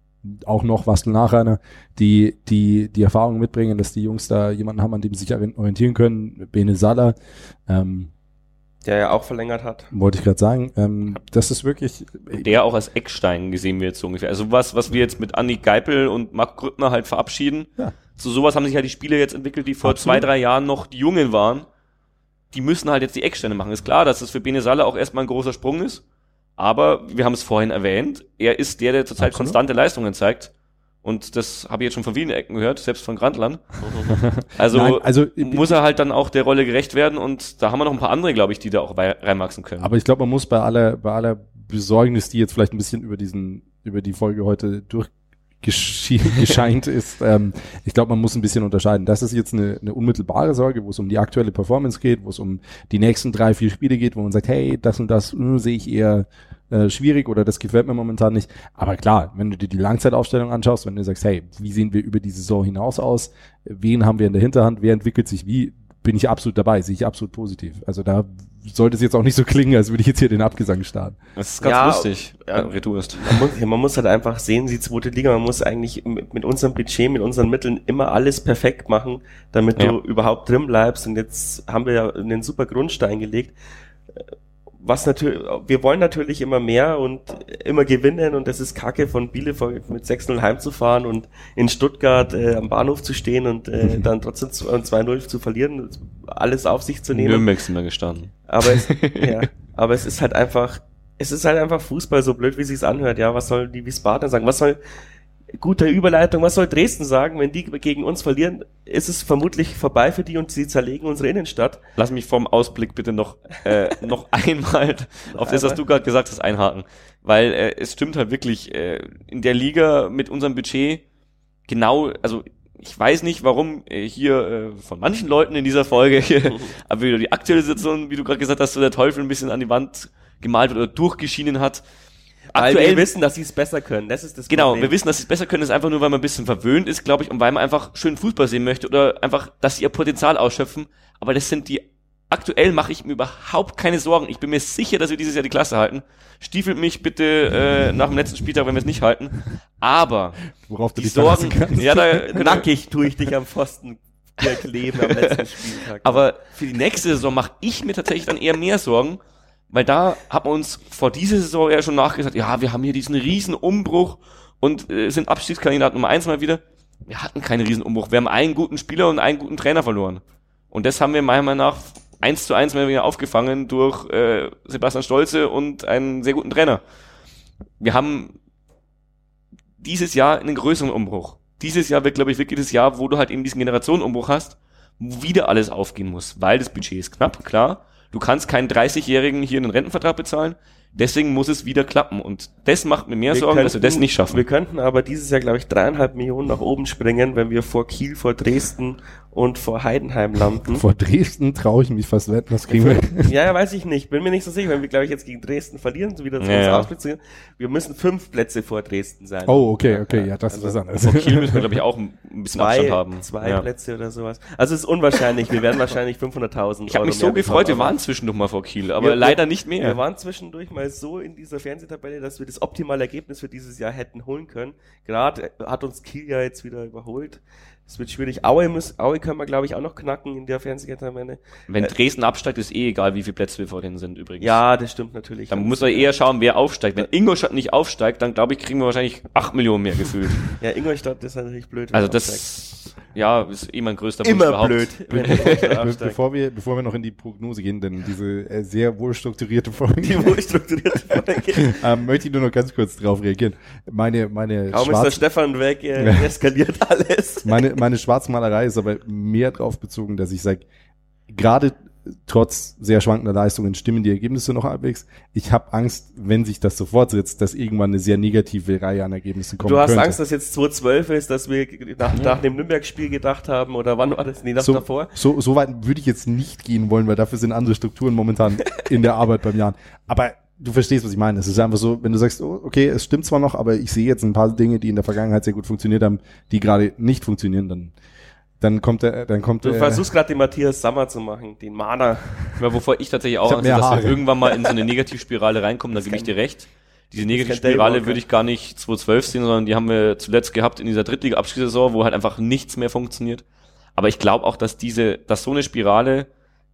auch noch Wastel Nachreiner, die, die, die Erfahrung mitbringen, dass die Jungs da jemanden haben, an dem sie sich orientieren können. Bene Sala, ähm, Der ja auch verlängert hat. wollte ich gerade sagen. Ähm, das ist wirklich, Der auch als Eckstein gesehen wird, so ungefähr. Also was, was wir jetzt mit Andi Geipel und Marc Grüttner halt verabschieden. Ja. Zu sowas haben sich halt die Spieler jetzt entwickelt, die vor Absolut. zwei, drei Jahren noch die Jungen waren. Die müssen halt jetzt die Ecksteine machen. Ist klar, dass es für Bene Salle auch erstmal ein großer Sprung ist. Aber wir haben es vorhin erwähnt, er ist der, der zurzeit Absolut. konstante Leistungen zeigt. Und das habe ich jetzt schon von vielen Ecken gehört, selbst von Grandland. Also, Nein, also muss er halt dann auch der Rolle gerecht werden und da haben wir noch ein paar andere, glaube ich, die da auch reinwachsen können. Aber ich glaube, man muss bei aller, bei aller Besorgnis, die jetzt vielleicht ein bisschen über diesen, über die Folge heute durchgescheint ist, ähm, ich glaube, man muss ein bisschen unterscheiden. Das ist jetzt eine, eine unmittelbare Sorge, wo es um die aktuelle Performance geht, wo es um die nächsten drei, vier Spiele geht, wo man sagt, hey, das und das äh, sehe ich eher äh, schwierig oder das gefällt mir momentan nicht. Aber klar, wenn du dir die Langzeitaufstellung anschaust, wenn du sagst, hey, wie sehen wir über die Saison hinaus aus? Wen haben wir in der Hinterhand? Wer entwickelt sich wie? Bin ich absolut dabei, sehe ich absolut positiv. Also da sollte es jetzt auch nicht so klingen, als würde ich jetzt hier den Abgesang starten. das ist ganz Ja, lustig, ja. wenn du Retour ist. Man muss, man muss halt einfach sehen, die zweite Liga, man muss eigentlich mit, mit unserem Budget, mit unseren Mitteln immer alles perfekt machen, damit Ja. du überhaupt drin bleibst. Und jetzt haben wir ja einen super Grundstein gelegt. Was natürlich, wir wollen natürlich immer mehr und immer gewinnen und das ist kacke von Bielefeld mit 6-0 heimzufahren und in Stuttgart äh, am Bahnhof zu stehen und äh, dann trotzdem 2-0 zu verlieren, alles auf sich zu nehmen. Nürnberg sind wir gestanden. Aber es, ja, aber es ist halt einfach, es ist halt einfach Fußball, so blöd wie sich's anhört. Ja, was soll die Wiesbaden sagen? Was soll, gute Überleitung, was soll Dresden sagen? Wenn die gegen uns verlieren, ist es vermutlich vorbei für die und sie zerlegen unsere Innenstadt. Lass mich vom Ausblick bitte noch, äh, noch einmal auf das, was du gerade gesagt hast, einhaken. Weil äh, es stimmt halt wirklich, äh, in der Liga mit unserem Budget genau, also ich weiß nicht, warum äh, hier äh, von manchen Leuten in dieser Folge, hier, aber wieder die aktuelle Situation, wie du gerade gesagt hast, so der Teufel ein bisschen an die Wand gemalt wird oder durchgeschienen hat. Weil wir wissen, dass sie es besser können. Das ist das Genau, Problem. wir wissen, dass sie es besser können, ist einfach nur, weil man ein bisschen verwöhnt ist, glaube ich, und weil man einfach schön Fußball sehen möchte oder einfach, dass sie ihr Potenzial ausschöpfen. Aber das sind die, aktuell mache ich mir überhaupt keine Sorgen. Ich bin mir sicher, dass wir dieses Jahr die Klasse halten. Stiefelt mich bitte äh, nach dem letzten Spieltag, wenn wir es nicht halten. Aber Worauf du die dich Sorgen, kannst. ja, da, Nackig tue ich dich am Pfosten kleben am letzten Spieltag. Aber für die nächste Saison mache ich mir tatsächlich dann eher mehr Sorgen, weil da hat man uns vor dieser Saison ja schon nachgesagt, ja, wir haben hier diesen riesen Umbruch und äh, sind Abstiegskandidat Nummer eins mal wieder. Wir hatten keinen riesen Umbruch. Wir haben einen guten Spieler und einen guten Trainer verloren. Und das haben wir meiner Meinung nach eins zu eins mehr oder aufgefangen durch äh, Sebastian Stolze und einen sehr guten Trainer. Wir haben dieses Jahr einen größeren Umbruch. Dieses Jahr wird, glaube ich, wirklich das Jahr, wo du halt eben diesen Generationenumbruch hast, wo wieder alles aufgehen muss, weil das Budget ist knapp, klar. Du kannst keinen 30-Jährigen hier einen Rentenvertrag bezahlen. Deswegen muss es wieder klappen. Und das macht mir mehr Wir Sorgen, dass wir das könnten- nicht schaffen. Wir könnten aber dieses Jahr, glaube ich, dreieinhalb Millionen nach oben springen, wenn wir vor Kiel, vor Dresden und vor Heidenheim landen. Vor Dresden traue ich mich fast wetten, das kriegen wir. ja, ja, weiß ich nicht. Bin mir nicht so sicher, wenn wir, glaube ich, jetzt gegen Dresden verlieren, so wieder zu Ja, uns ja. ausbeziehen. Wir müssen fünf Plätze vor Dresden sein. Oh, okay, okay, ja, das ist was anderes. Vor Kiel müssen wir, glaube ich, auch ein bisschen Abstand zwei, haben. zwei ja. Plätze oder sowas. Also es ist unwahrscheinlich. Wir werden wahrscheinlich 500.000 Ich habe mich so gefreut, wir waren zwischendurch mal vor Kiel, aber Wir- leider nicht mehr. Wir waren zwischendurch mal so in dieser Fernsehtabelle, dass wir das optimale Ergebnis für dieses Jahr hätten holen können. Gerade hat uns Kiel ja jetzt wieder überholt. Es wird schwierig. Aue, muss, Aue können wir, glaube ich, auch noch knacken in der Fernsehtabelle. Wenn Dresden absteigt, ist eh egal, wie viele Plätze wir vor denen sind übrigens. Ja, das stimmt natürlich. Dann muss man eher schauen, wer aufsteigt. Wenn Ingolstadt nicht aufsteigt, dann glaube ich, kriegen wir wahrscheinlich 8 Millionen mehr gefühlt. Ja, Ingolstadt ist natürlich blöd. wenn Also er aufsteigt. das, ja, ist eh mein größter Wunsch immer überhaupt. blöd, Be aufsteigt. bevor, wir, bevor wir noch in die Prognose gehen, denn diese äh, sehr wohl strukturierte Folge, Die wohlstrukturierte Folge. ähm, möchte ich nur noch ganz kurz drauf reagieren. Meine, meine, Kaum ist der Stefan weg, äh, eskaliert alles. meine, meine Schwarzmalerei ist aber mehr drauf bezogen, dass ich sage, gerade trotz sehr schwankender Leistungen stimmen die Ergebnisse noch halbwegs. Ich habe Angst, wenn sich das so fortsetzt, dass irgendwann eine sehr negative Reihe an Ergebnissen kommen Du hast könnte. Angst, dass jetzt 2-12 ist, dass wir nach, nach dem Nürnberg-Spiel gedacht haben, oder wann war das? Nee, das so, davor. So, so weit würde ich jetzt nicht gehen wollen, weil dafür sind andere Strukturen momentan in der Arbeit beim Jan. Aber du verstehst, was ich meine. Es ist einfach so, wenn du sagst, oh, okay, es stimmt zwar noch, aber ich sehe jetzt ein paar Dinge, die in der Vergangenheit sehr gut funktioniert haben, die gerade nicht funktionieren, dann, dann kommt der, dann kommt Du der, versuchst gerade den Matthias Sammer zu machen, den Mana. Ja, wovor ich tatsächlich auch Ich Angst dass wir irgendwann mal in so eine Negativspirale reinkommen, da gebe ich dir recht. Diese Negativspirale würde ich gar nicht 2012 sehen, sondern die haben wir zuletzt gehabt in dieser Drittliga-Abschiedssaison, wo halt einfach nichts mehr funktioniert. Aber ich glaube auch, dass diese, dass so eine Spirale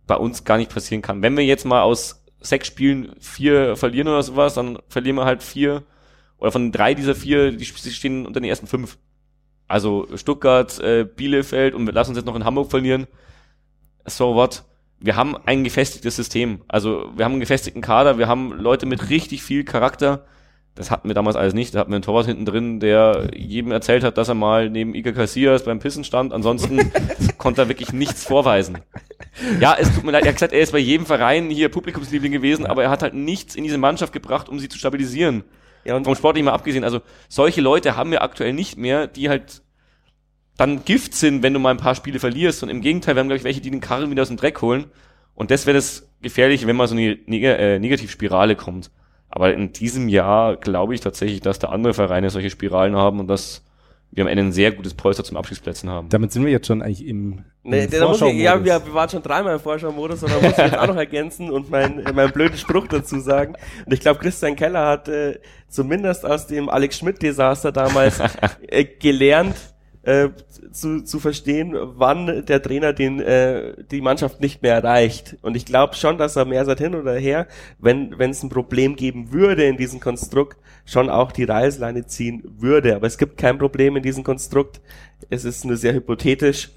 bei uns gar nicht passieren kann. Wenn wir jetzt mal aus sechs Spielen vier verlieren oder sowas, dann verlieren wir halt vier oder von drei dieser vier, die stehen unter den ersten fünf. Also Stuttgart, äh, Bielefeld und wir lassen uns jetzt noch in Hamburg verlieren. So what? Wir haben ein gefestigtes System. Also wir haben einen gefestigten Kader, wir haben Leute mit richtig viel Charakter. Das hatten wir damals alles nicht. Da hatten wir einen Torwart hinten drin, der jedem erzählt hat, dass er mal neben Iker Casillas beim Pissen stand. Ansonsten konnte er wirklich nichts vorweisen. Ja, es tut mir leid. Er hat gesagt, er ist bei jedem Verein hier Publikumsliebling gewesen, aber er hat halt nichts in diese Mannschaft gebracht, um sie zu stabilisieren. Ja, und Vom Sportlichen mal abgesehen. Also solche Leute haben wir aktuell nicht mehr, die halt dann Gift sind, wenn du mal ein paar Spiele verlierst. Und im Gegenteil, wir haben, glaube ich, welche, die den Karren wieder aus dem Dreck holen. Und das wäre das Gefährliche, wenn mal so eine Neg äh, Negativspirale kommt. Aber in diesem Jahr glaube ich tatsächlich, dass da andere Vereine solche Spiralen haben und dass wir am Ende ein sehr gutes Polster zum Abschiedsplätzen haben. damit sind wir jetzt schon eigentlich im, Nee, im muss ich, ja, wir, wir waren schon dreimal im Vorschau-Modus und da muss ich jetzt auch noch ergänzen und mein, mein blöden Spruch dazu sagen. Und ich glaube, Christian Keller hat äh, zumindest aus dem Alex Schmidt-Desaster damals äh, gelernt, äh, zu, zu verstehen, wann der Trainer den äh, die Mannschaft nicht mehr erreicht. Und ich glaube schon, dass er mehr seit hin oder her, wenn wenn es ein Problem geben würde in diesem Konstrukt, schon auch die Reißleine ziehen würde. Aber es gibt kein Problem in diesem Konstrukt. Es ist nur sehr hypothetisch.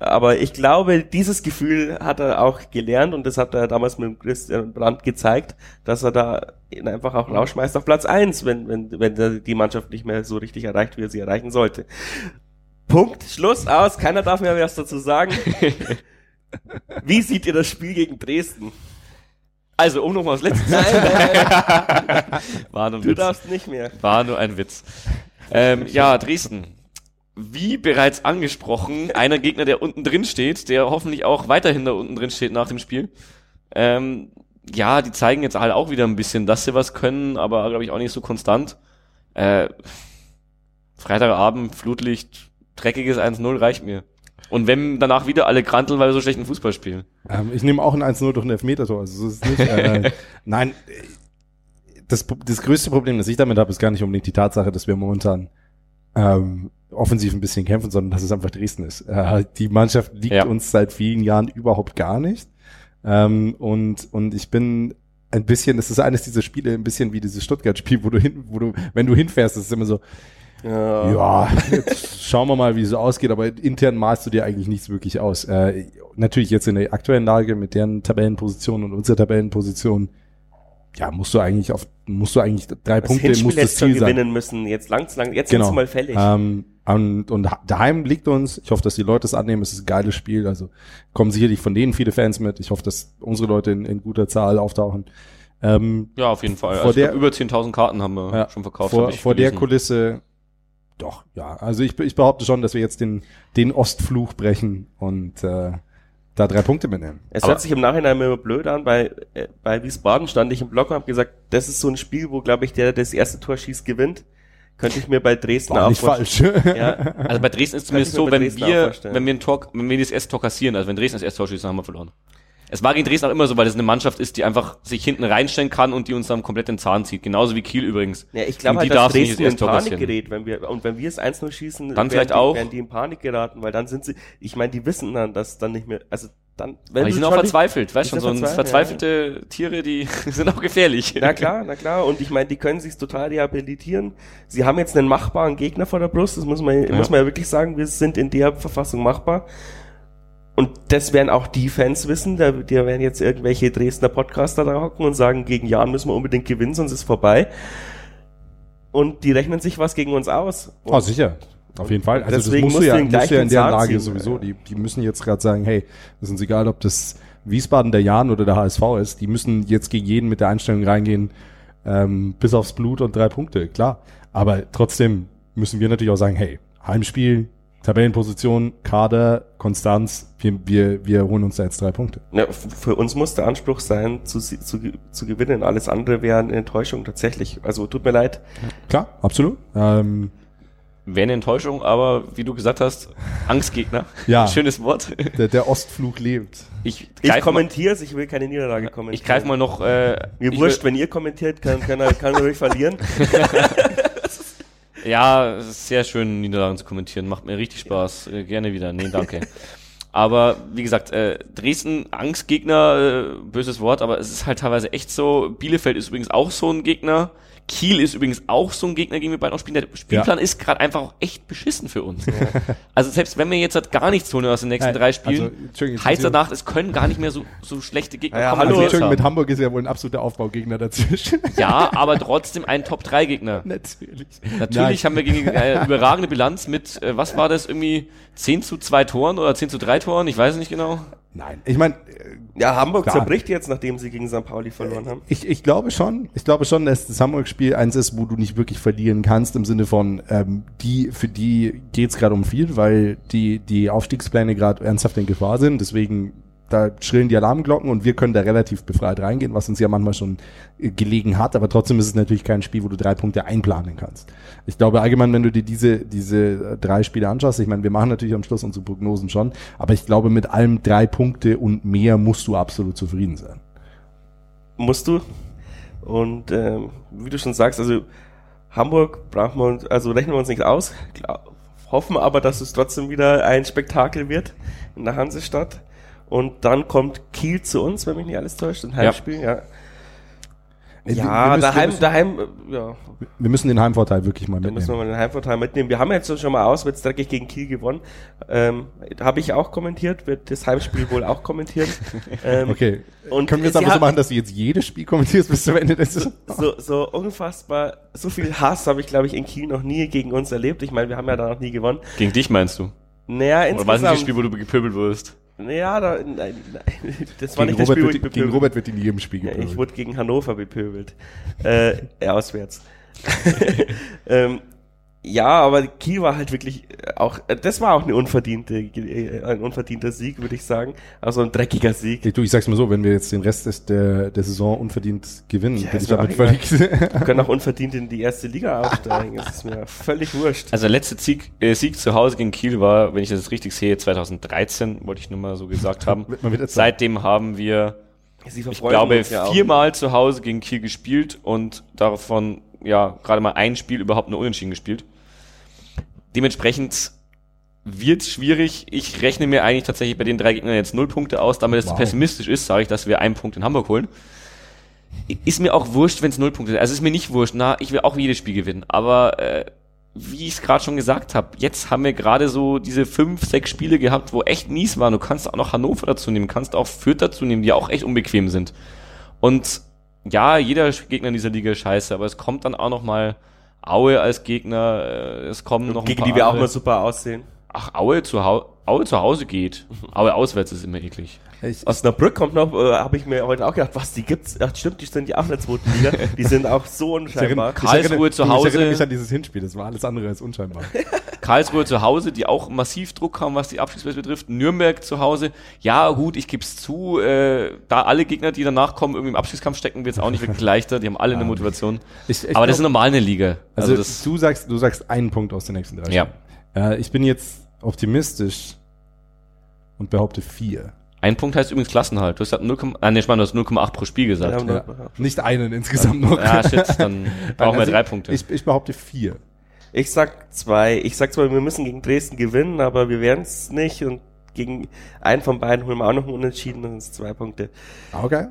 Aber ich glaube, dieses Gefühl hat er auch gelernt und das hat er damals mit Christian Brandt gezeigt, dass er da ihn einfach auch rausschmeißt auf Platz eins, wenn, wenn, wenn die Mannschaft nicht mehr so richtig erreicht, wie er sie erreichen sollte. Punkt, Schluss, aus, keiner darf mehr was dazu sagen. Wie seht ihr das Spiel gegen Dresden? Also, um nochmal das letzte sagen. War nur ein Du Witz. darfst nicht mehr. War nur ein Witz. Ähm, ja, Dresden. Wie bereits angesprochen, einer Gegner, der unten drin steht, der hoffentlich auch weiterhin da unten drin steht nach dem Spiel. Ähm, ja, die zeigen jetzt halt auch wieder ein bisschen, dass sie was können, aber glaube ich auch nicht so konstant. Äh, Freitagabend, Flutlicht, dreckiges 1-0 reicht mir. Und wenn danach wieder alle kranteln, weil wir so schlechten Fußball spielen. Ähm, ich nehme auch ein 1-0 durch ein Elfmetertor. Also es ist nicht, äh, nein, das, das größte Problem, das ich damit habe, ist gar nicht unbedingt die Tatsache, dass wir momentan ähm, offensiv ein bisschen kämpfen, sondern dass es einfach Dresden ist. Äh, die Mannschaft liegt Ja. uns seit vielen Jahren überhaupt gar nicht. Ähm, und, und ich bin ein bisschen, das ist eines dieser Spiele, ein bisschen wie dieses Stuttgart-Spiel, wo du hin, wo du, wenn du hinfährst, das ist immer so, Ja. ja, jetzt schauen wir mal, wie es so ausgeht, aber intern malst du dir eigentlich nichts wirklich aus. Äh, natürlich jetzt in der aktuellen Lage mit deren Tabellenposition und unserer Tabellenposition, ja, musst du eigentlich auf, musst du eigentlich drei Das Punkte, Hinspiel muss das Ziel sein. gewinnen müssen. Jetzt lang, lang jetzt Genau. sind sie mal fällig. Ähm, und, und daheim liegt uns, ich hoffe, dass die Leute es annehmen, es ist ein geiles Spiel, also kommen sicherlich von denen viele Fans mit. Ich hoffe, dass unsere Leute in, in guter Zahl auftauchen. Ähm, Ja, auf jeden Fall. Vor Also ich der- glaub, über 10.000 Karten haben wir Ja, schon verkauft. vor, vor der. Kulisse, doch, ja. Also ich, ich behaupte schon, dass wir jetzt den, den Ostfluch brechen und äh, da drei Punkte mitnehmen. Es Aber- hört sich im Nachhinein immer blöd an. Bei, äh, bei Wiesbaden stand ich im Blog und habe gesagt, das ist so ein Spiel, wo, glaube ich, der, der das erste Tor schießt, gewinnt. Könnte ich mir bei Dresden War auch nicht falsch. Ja, Also bei Dresden ist zumindest so, wenn wir, vorstellen. wenn wir ein Tor, wenn wir das erste Tor kassieren, also wenn Dresden das erste Tor schießt, dann haben wir verloren. Es war gegen Dresden auch immer so, weil es eine Mannschaft ist, die einfach sich hinten reinstellen kann und die uns dann komplett den Zahn zieht. Genauso wie Kiel übrigens. ja ich glaube halt, dass du Dresden das in Panik gerät, wenn wir, und wenn wir es 1-0 schießen, Dann werden vielleicht die, auch. werden die in Panik geraten, weil dann sind sie, ich meine, die wissen dann, dass dann nicht mehr, also dann, wenn die du sind auch verzweifelt, weißt schon, so verzweifelt, verzweifelte Tiere, die sind auch gefährlich. Na klar, na klar. Und ich meine, die können sich total rehabilitieren. Sie haben jetzt einen machbaren Gegner vor der Brust. Das muss man, Ja. muss man ja wirklich sagen. Wir sind in der Verfassung machbar. Und das werden auch die Fans wissen. Da, die werden jetzt irgendwelche Dresdner Podcaster da hocken und sagen, gegen Jahren müssen wir unbedingt gewinnen, sonst ist vorbei. Und die rechnen sich was gegen uns aus. Und Oh, sicher. Auf jeden Fall. Also Deswegen das musst musst du ja, musst du ja in der Zahn Lage ziehen. sowieso. Die, die müssen jetzt gerade sagen, hey, das ist uns egal, ob das Wiesbaden, der Jan oder der HSV ist. Die müssen jetzt gegen jeden mit der Einstellung reingehen, ähm, bis aufs Blut und drei Punkte, klar. Aber trotzdem müssen wir natürlich auch sagen, hey, Heimspiel, Tabellenposition, Kader, Konstanz, wir, wir, wir holen uns da jetzt drei Punkte. Ja, für uns muss der Anspruch sein, zu, zu, zu gewinnen. Alles andere wäre eine Enttäuschung tatsächlich. Also tut mir leid. Klar, absolut. Ähm, Wäre eine Enttäuschung, aber wie du gesagt hast, Angstgegner. Ja. Schönes Wort. der, der Ostflug lebt. Ich Ich kommentiere es, ich will keine Niederlage kommentieren. ich greif mal noch, äh, Mir wurscht, will- wenn ihr kommentiert, kann, kann, er, kann er ruhig verlieren. Ja, es ist sehr schön, Niederlagen zu kommentieren. Macht mir richtig Spaß. Äh, gerne wieder. Nee, danke. aber wie gesagt, äh, Dresden, Angstgegner, äh, böses Wort, aber es ist halt teilweise echt so. Bielefeld ist übrigens auch so ein Gegner. Kiel ist übrigens auch so ein Gegner, gegen wir beide auch spielen. Der Spielplan ist gerade einfach auch echt beschissen für uns. Also selbst wenn wir jetzt halt gar nichts holen aus den nächsten Nein, drei Spielen, also, heißt danach, es können gar nicht mehr so, so schlechte Gegner Ja, kommen. Also, mit. Hamburg ist ja wohl ein absoluter Aufbaugegner dazwischen. Ja, aber trotzdem ein Top-3-Gegner. Natürlich. Natürlich haben wir gegen eine überragende Bilanz mit, äh, was war das, irgendwie 10 zu 2 Toren oder 10 zu 3 Toren, ich weiß es nicht genau. Nein, ich meine, Ja, Hamburg Klar. zerbricht jetzt, nachdem sie gegen St. Pauli verloren haben. ich, ich glaube schon, ich glaube schon, dass das Hamburg-Spiel eins ist, wo du nicht wirklich verlieren kannst, im Sinne von, ähm, die, für die geht's gerade um viel, weil die, die Aufstiegspläne gerade ernsthaft in Gefahr sind, deswegen da schrillen die Alarmglocken und wir können da relativ befreit reingehen, was uns ja manchmal schon äh, gelegen hat, aber trotzdem ist es natürlich kein Spiel, wo du drei Punkte einplanen kannst. Ich glaube allgemein, wenn du dir diese, diese äh, drei Spiele anschaust, ich meine, wir machen natürlich am Schluss unsere Prognosen schon, aber ich glaube, mit allem drei Punkte und mehr musst du absolut zufrieden sein. Musst du. Und ähm, wie du schon sagst, also Hamburg brauchen wir uns, also rechnen wir uns nicht aus. Hoffen aber, dass es trotzdem wieder ein Spektakel wird in der Hansestadt. Und dann kommt Kiel zu uns, wenn mich nicht alles täuscht, ein Heimspiel, ja. Ja, wir müssen- daheim, müssen- daheim, äh, ja, Wir müssen den Heimvorteil wirklich mal da müssen wir mitnehmen. mal den Heimvorteil mitnehmen. Wir haben jetzt schon mal auswärts dreckig gegen Kiel gewonnen. Ähm, Habe ich auch kommentiert, wird das Heimspiel wohl auch kommentieren. Ähm, Okay. Und Können wir es sie aber so machen, dass du jetzt jedes Spiel kommentierst bis zum Ende des Saison? so, so unfassbar, so viel Hass habe ich, glaube ich, in Kiel noch nie gegen uns erlebt. Ich meine, wir haben ja da noch nie gewonnen. Gegen dich meinst du? Naja, Oder war es nicht das insgesamt. Spiel, wo du gepöbelt wurdest? Naja, da, nein, nein, das war Gegen nicht das Robert, Spiel, wo wird, ich gegen Robert wird in jedem Spiel Ja, gepöbelt. ich wurde gegen Hannover bepöbelt. äh, auswärts. ähm, ja, aber Kiel war halt wirklich äh, auch, äh, das war auch eine unverdiente, äh, ein unverdienter Sieg, würde ich sagen. Also ein dreckiger Sieg. Ich, du, ich sag's mal so, wenn wir jetzt den Rest des, der, der Saison unverdient gewinnen, Ja, bin ich damit völlig... Wir können auch unverdient in die erste Liga aufsteigen. Das ist mir völlig wurscht. Also der letzte Sieg, äh, Sieg zu Hause gegen Kiel war, wenn ich das jetzt richtig sehe, 2013, wollte ich nur mal so gesagt haben. Seitdem haben wir, Sie ich glaube, ja viermal zu Hause gegen Kiel gespielt und davon ja gerade mal ein Spiel überhaupt nur unentschieden gespielt. Dementsprechend wird schwierig. Ich rechne mir eigentlich tatsächlich bei den drei Gegnern jetzt null Punkte aus. Damit es Wow. pessimistisch ist, sage ich, dass wir einen Punkt in Hamburg holen. Ist mir auch wurscht, wenn es null Punkte sind. Also ist mir nicht wurscht. Na, ich will auch jedes Spiel gewinnen. Aber äh, wie ich es gerade schon gesagt habe, jetzt haben wir gerade so diese fünf, sechs Spiele gehabt, wo echt mies waren. Du kannst auch noch Hannover dazu nehmen, kannst auch Fürth dazu nehmen, die auch echt unbequem sind. Und ja, jeder Gegner in dieser Liga ist scheiße, aber es kommt dann auch noch mal Aue als Gegner, äh, es kommen noch ein Gegen paar die wir auch andere. mal super aussehen. Ach, Aue zu, Hau Aue zu Hause geht. Aue auswärts ist immer eklig. Ich, Osnabrück kommt noch, äh, habe ich mir heute auch gedacht, was, die gibt's? Ach stimmt, die sind ja auch in der zweiten Liga. Die sind auch so unscheinbar. Karlsruhe zu Hause. Ich erinnere mich an dieses Hinspiel, das war alles andere als unscheinbar. Karlsruhe zu Hause, die auch massiv Druck haben, was die Abstiegsplätze betrifft. Nürnberg zu Hause. Ja, gut, ich geb's zu. Äh, da alle Gegner, die danach kommen, irgendwie im Abstiegskampf stecken, wird's auch nicht wirklich leichter. Die haben alle eine Motivation. Ich, ich Aber das ist glaub- normal eine Liga. Also, Also, das, du sagst, du sagst einen Punkt aus den nächsten drei Ja. Spielen. Äh, ich bin jetzt optimistisch und behaupte vier. ein Punkt heißt übrigens Klassenhalt. Du hast gesagt 0, ah, nee, ich meine, du hast 0,8 pro Spiel gesagt. Ja, Ja. Nicht einen insgesamt noch. Ja, shit, dann brauchen wir Also drei Punkte. Ich, ich behaupte vier. Ich sag zwei. Ich sag zwar, wir müssen gegen Dresden gewinnen, aber wir werden's nicht und gegen einen von beiden holen wir auch noch einen Unentschieden, dann sind zwei Punkte. Okay.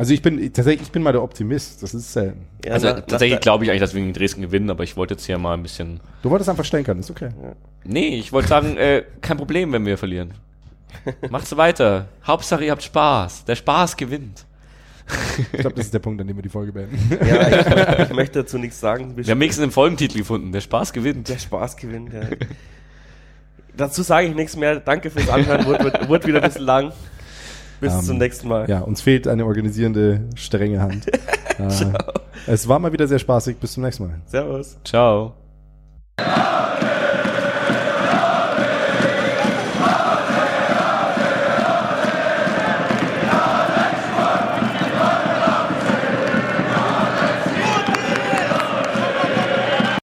Also ich bin tatsächlich, ich bin mal der Optimist. Das ist selten. Ja, also nach tatsächlich glaube ich eigentlich, dass wir gegen Dresden gewinnen, aber ich wollte jetzt hier mal ein bisschen. Du wolltest einfach stänkern, ist okay. Nee, ich wollte sagen, äh, kein Problem, wenn wir verlieren. Macht's weiter. Hauptsache, ihr habt Spaß. Der Spaß gewinnt. Ich glaube, das ist der Punkt, an dem wir die Folge beenden. Ja, ich, möchte- ich möchte dazu nichts sagen. Wir Wir haben wenigstens einen Folgentitel gefunden. Der Spaß gewinnt. der Spaß gewinnt. Ja. dazu sage ich nichts mehr. Danke fürs Anhören. Wurde wieder ein bisschen lang. Bis Ähm, zum nächsten Mal. Ja, uns fehlt eine organisierende, strenge Hand. äh, es war mal wieder sehr spaßig. Bis zum nächsten Mal. Servus. Ciao.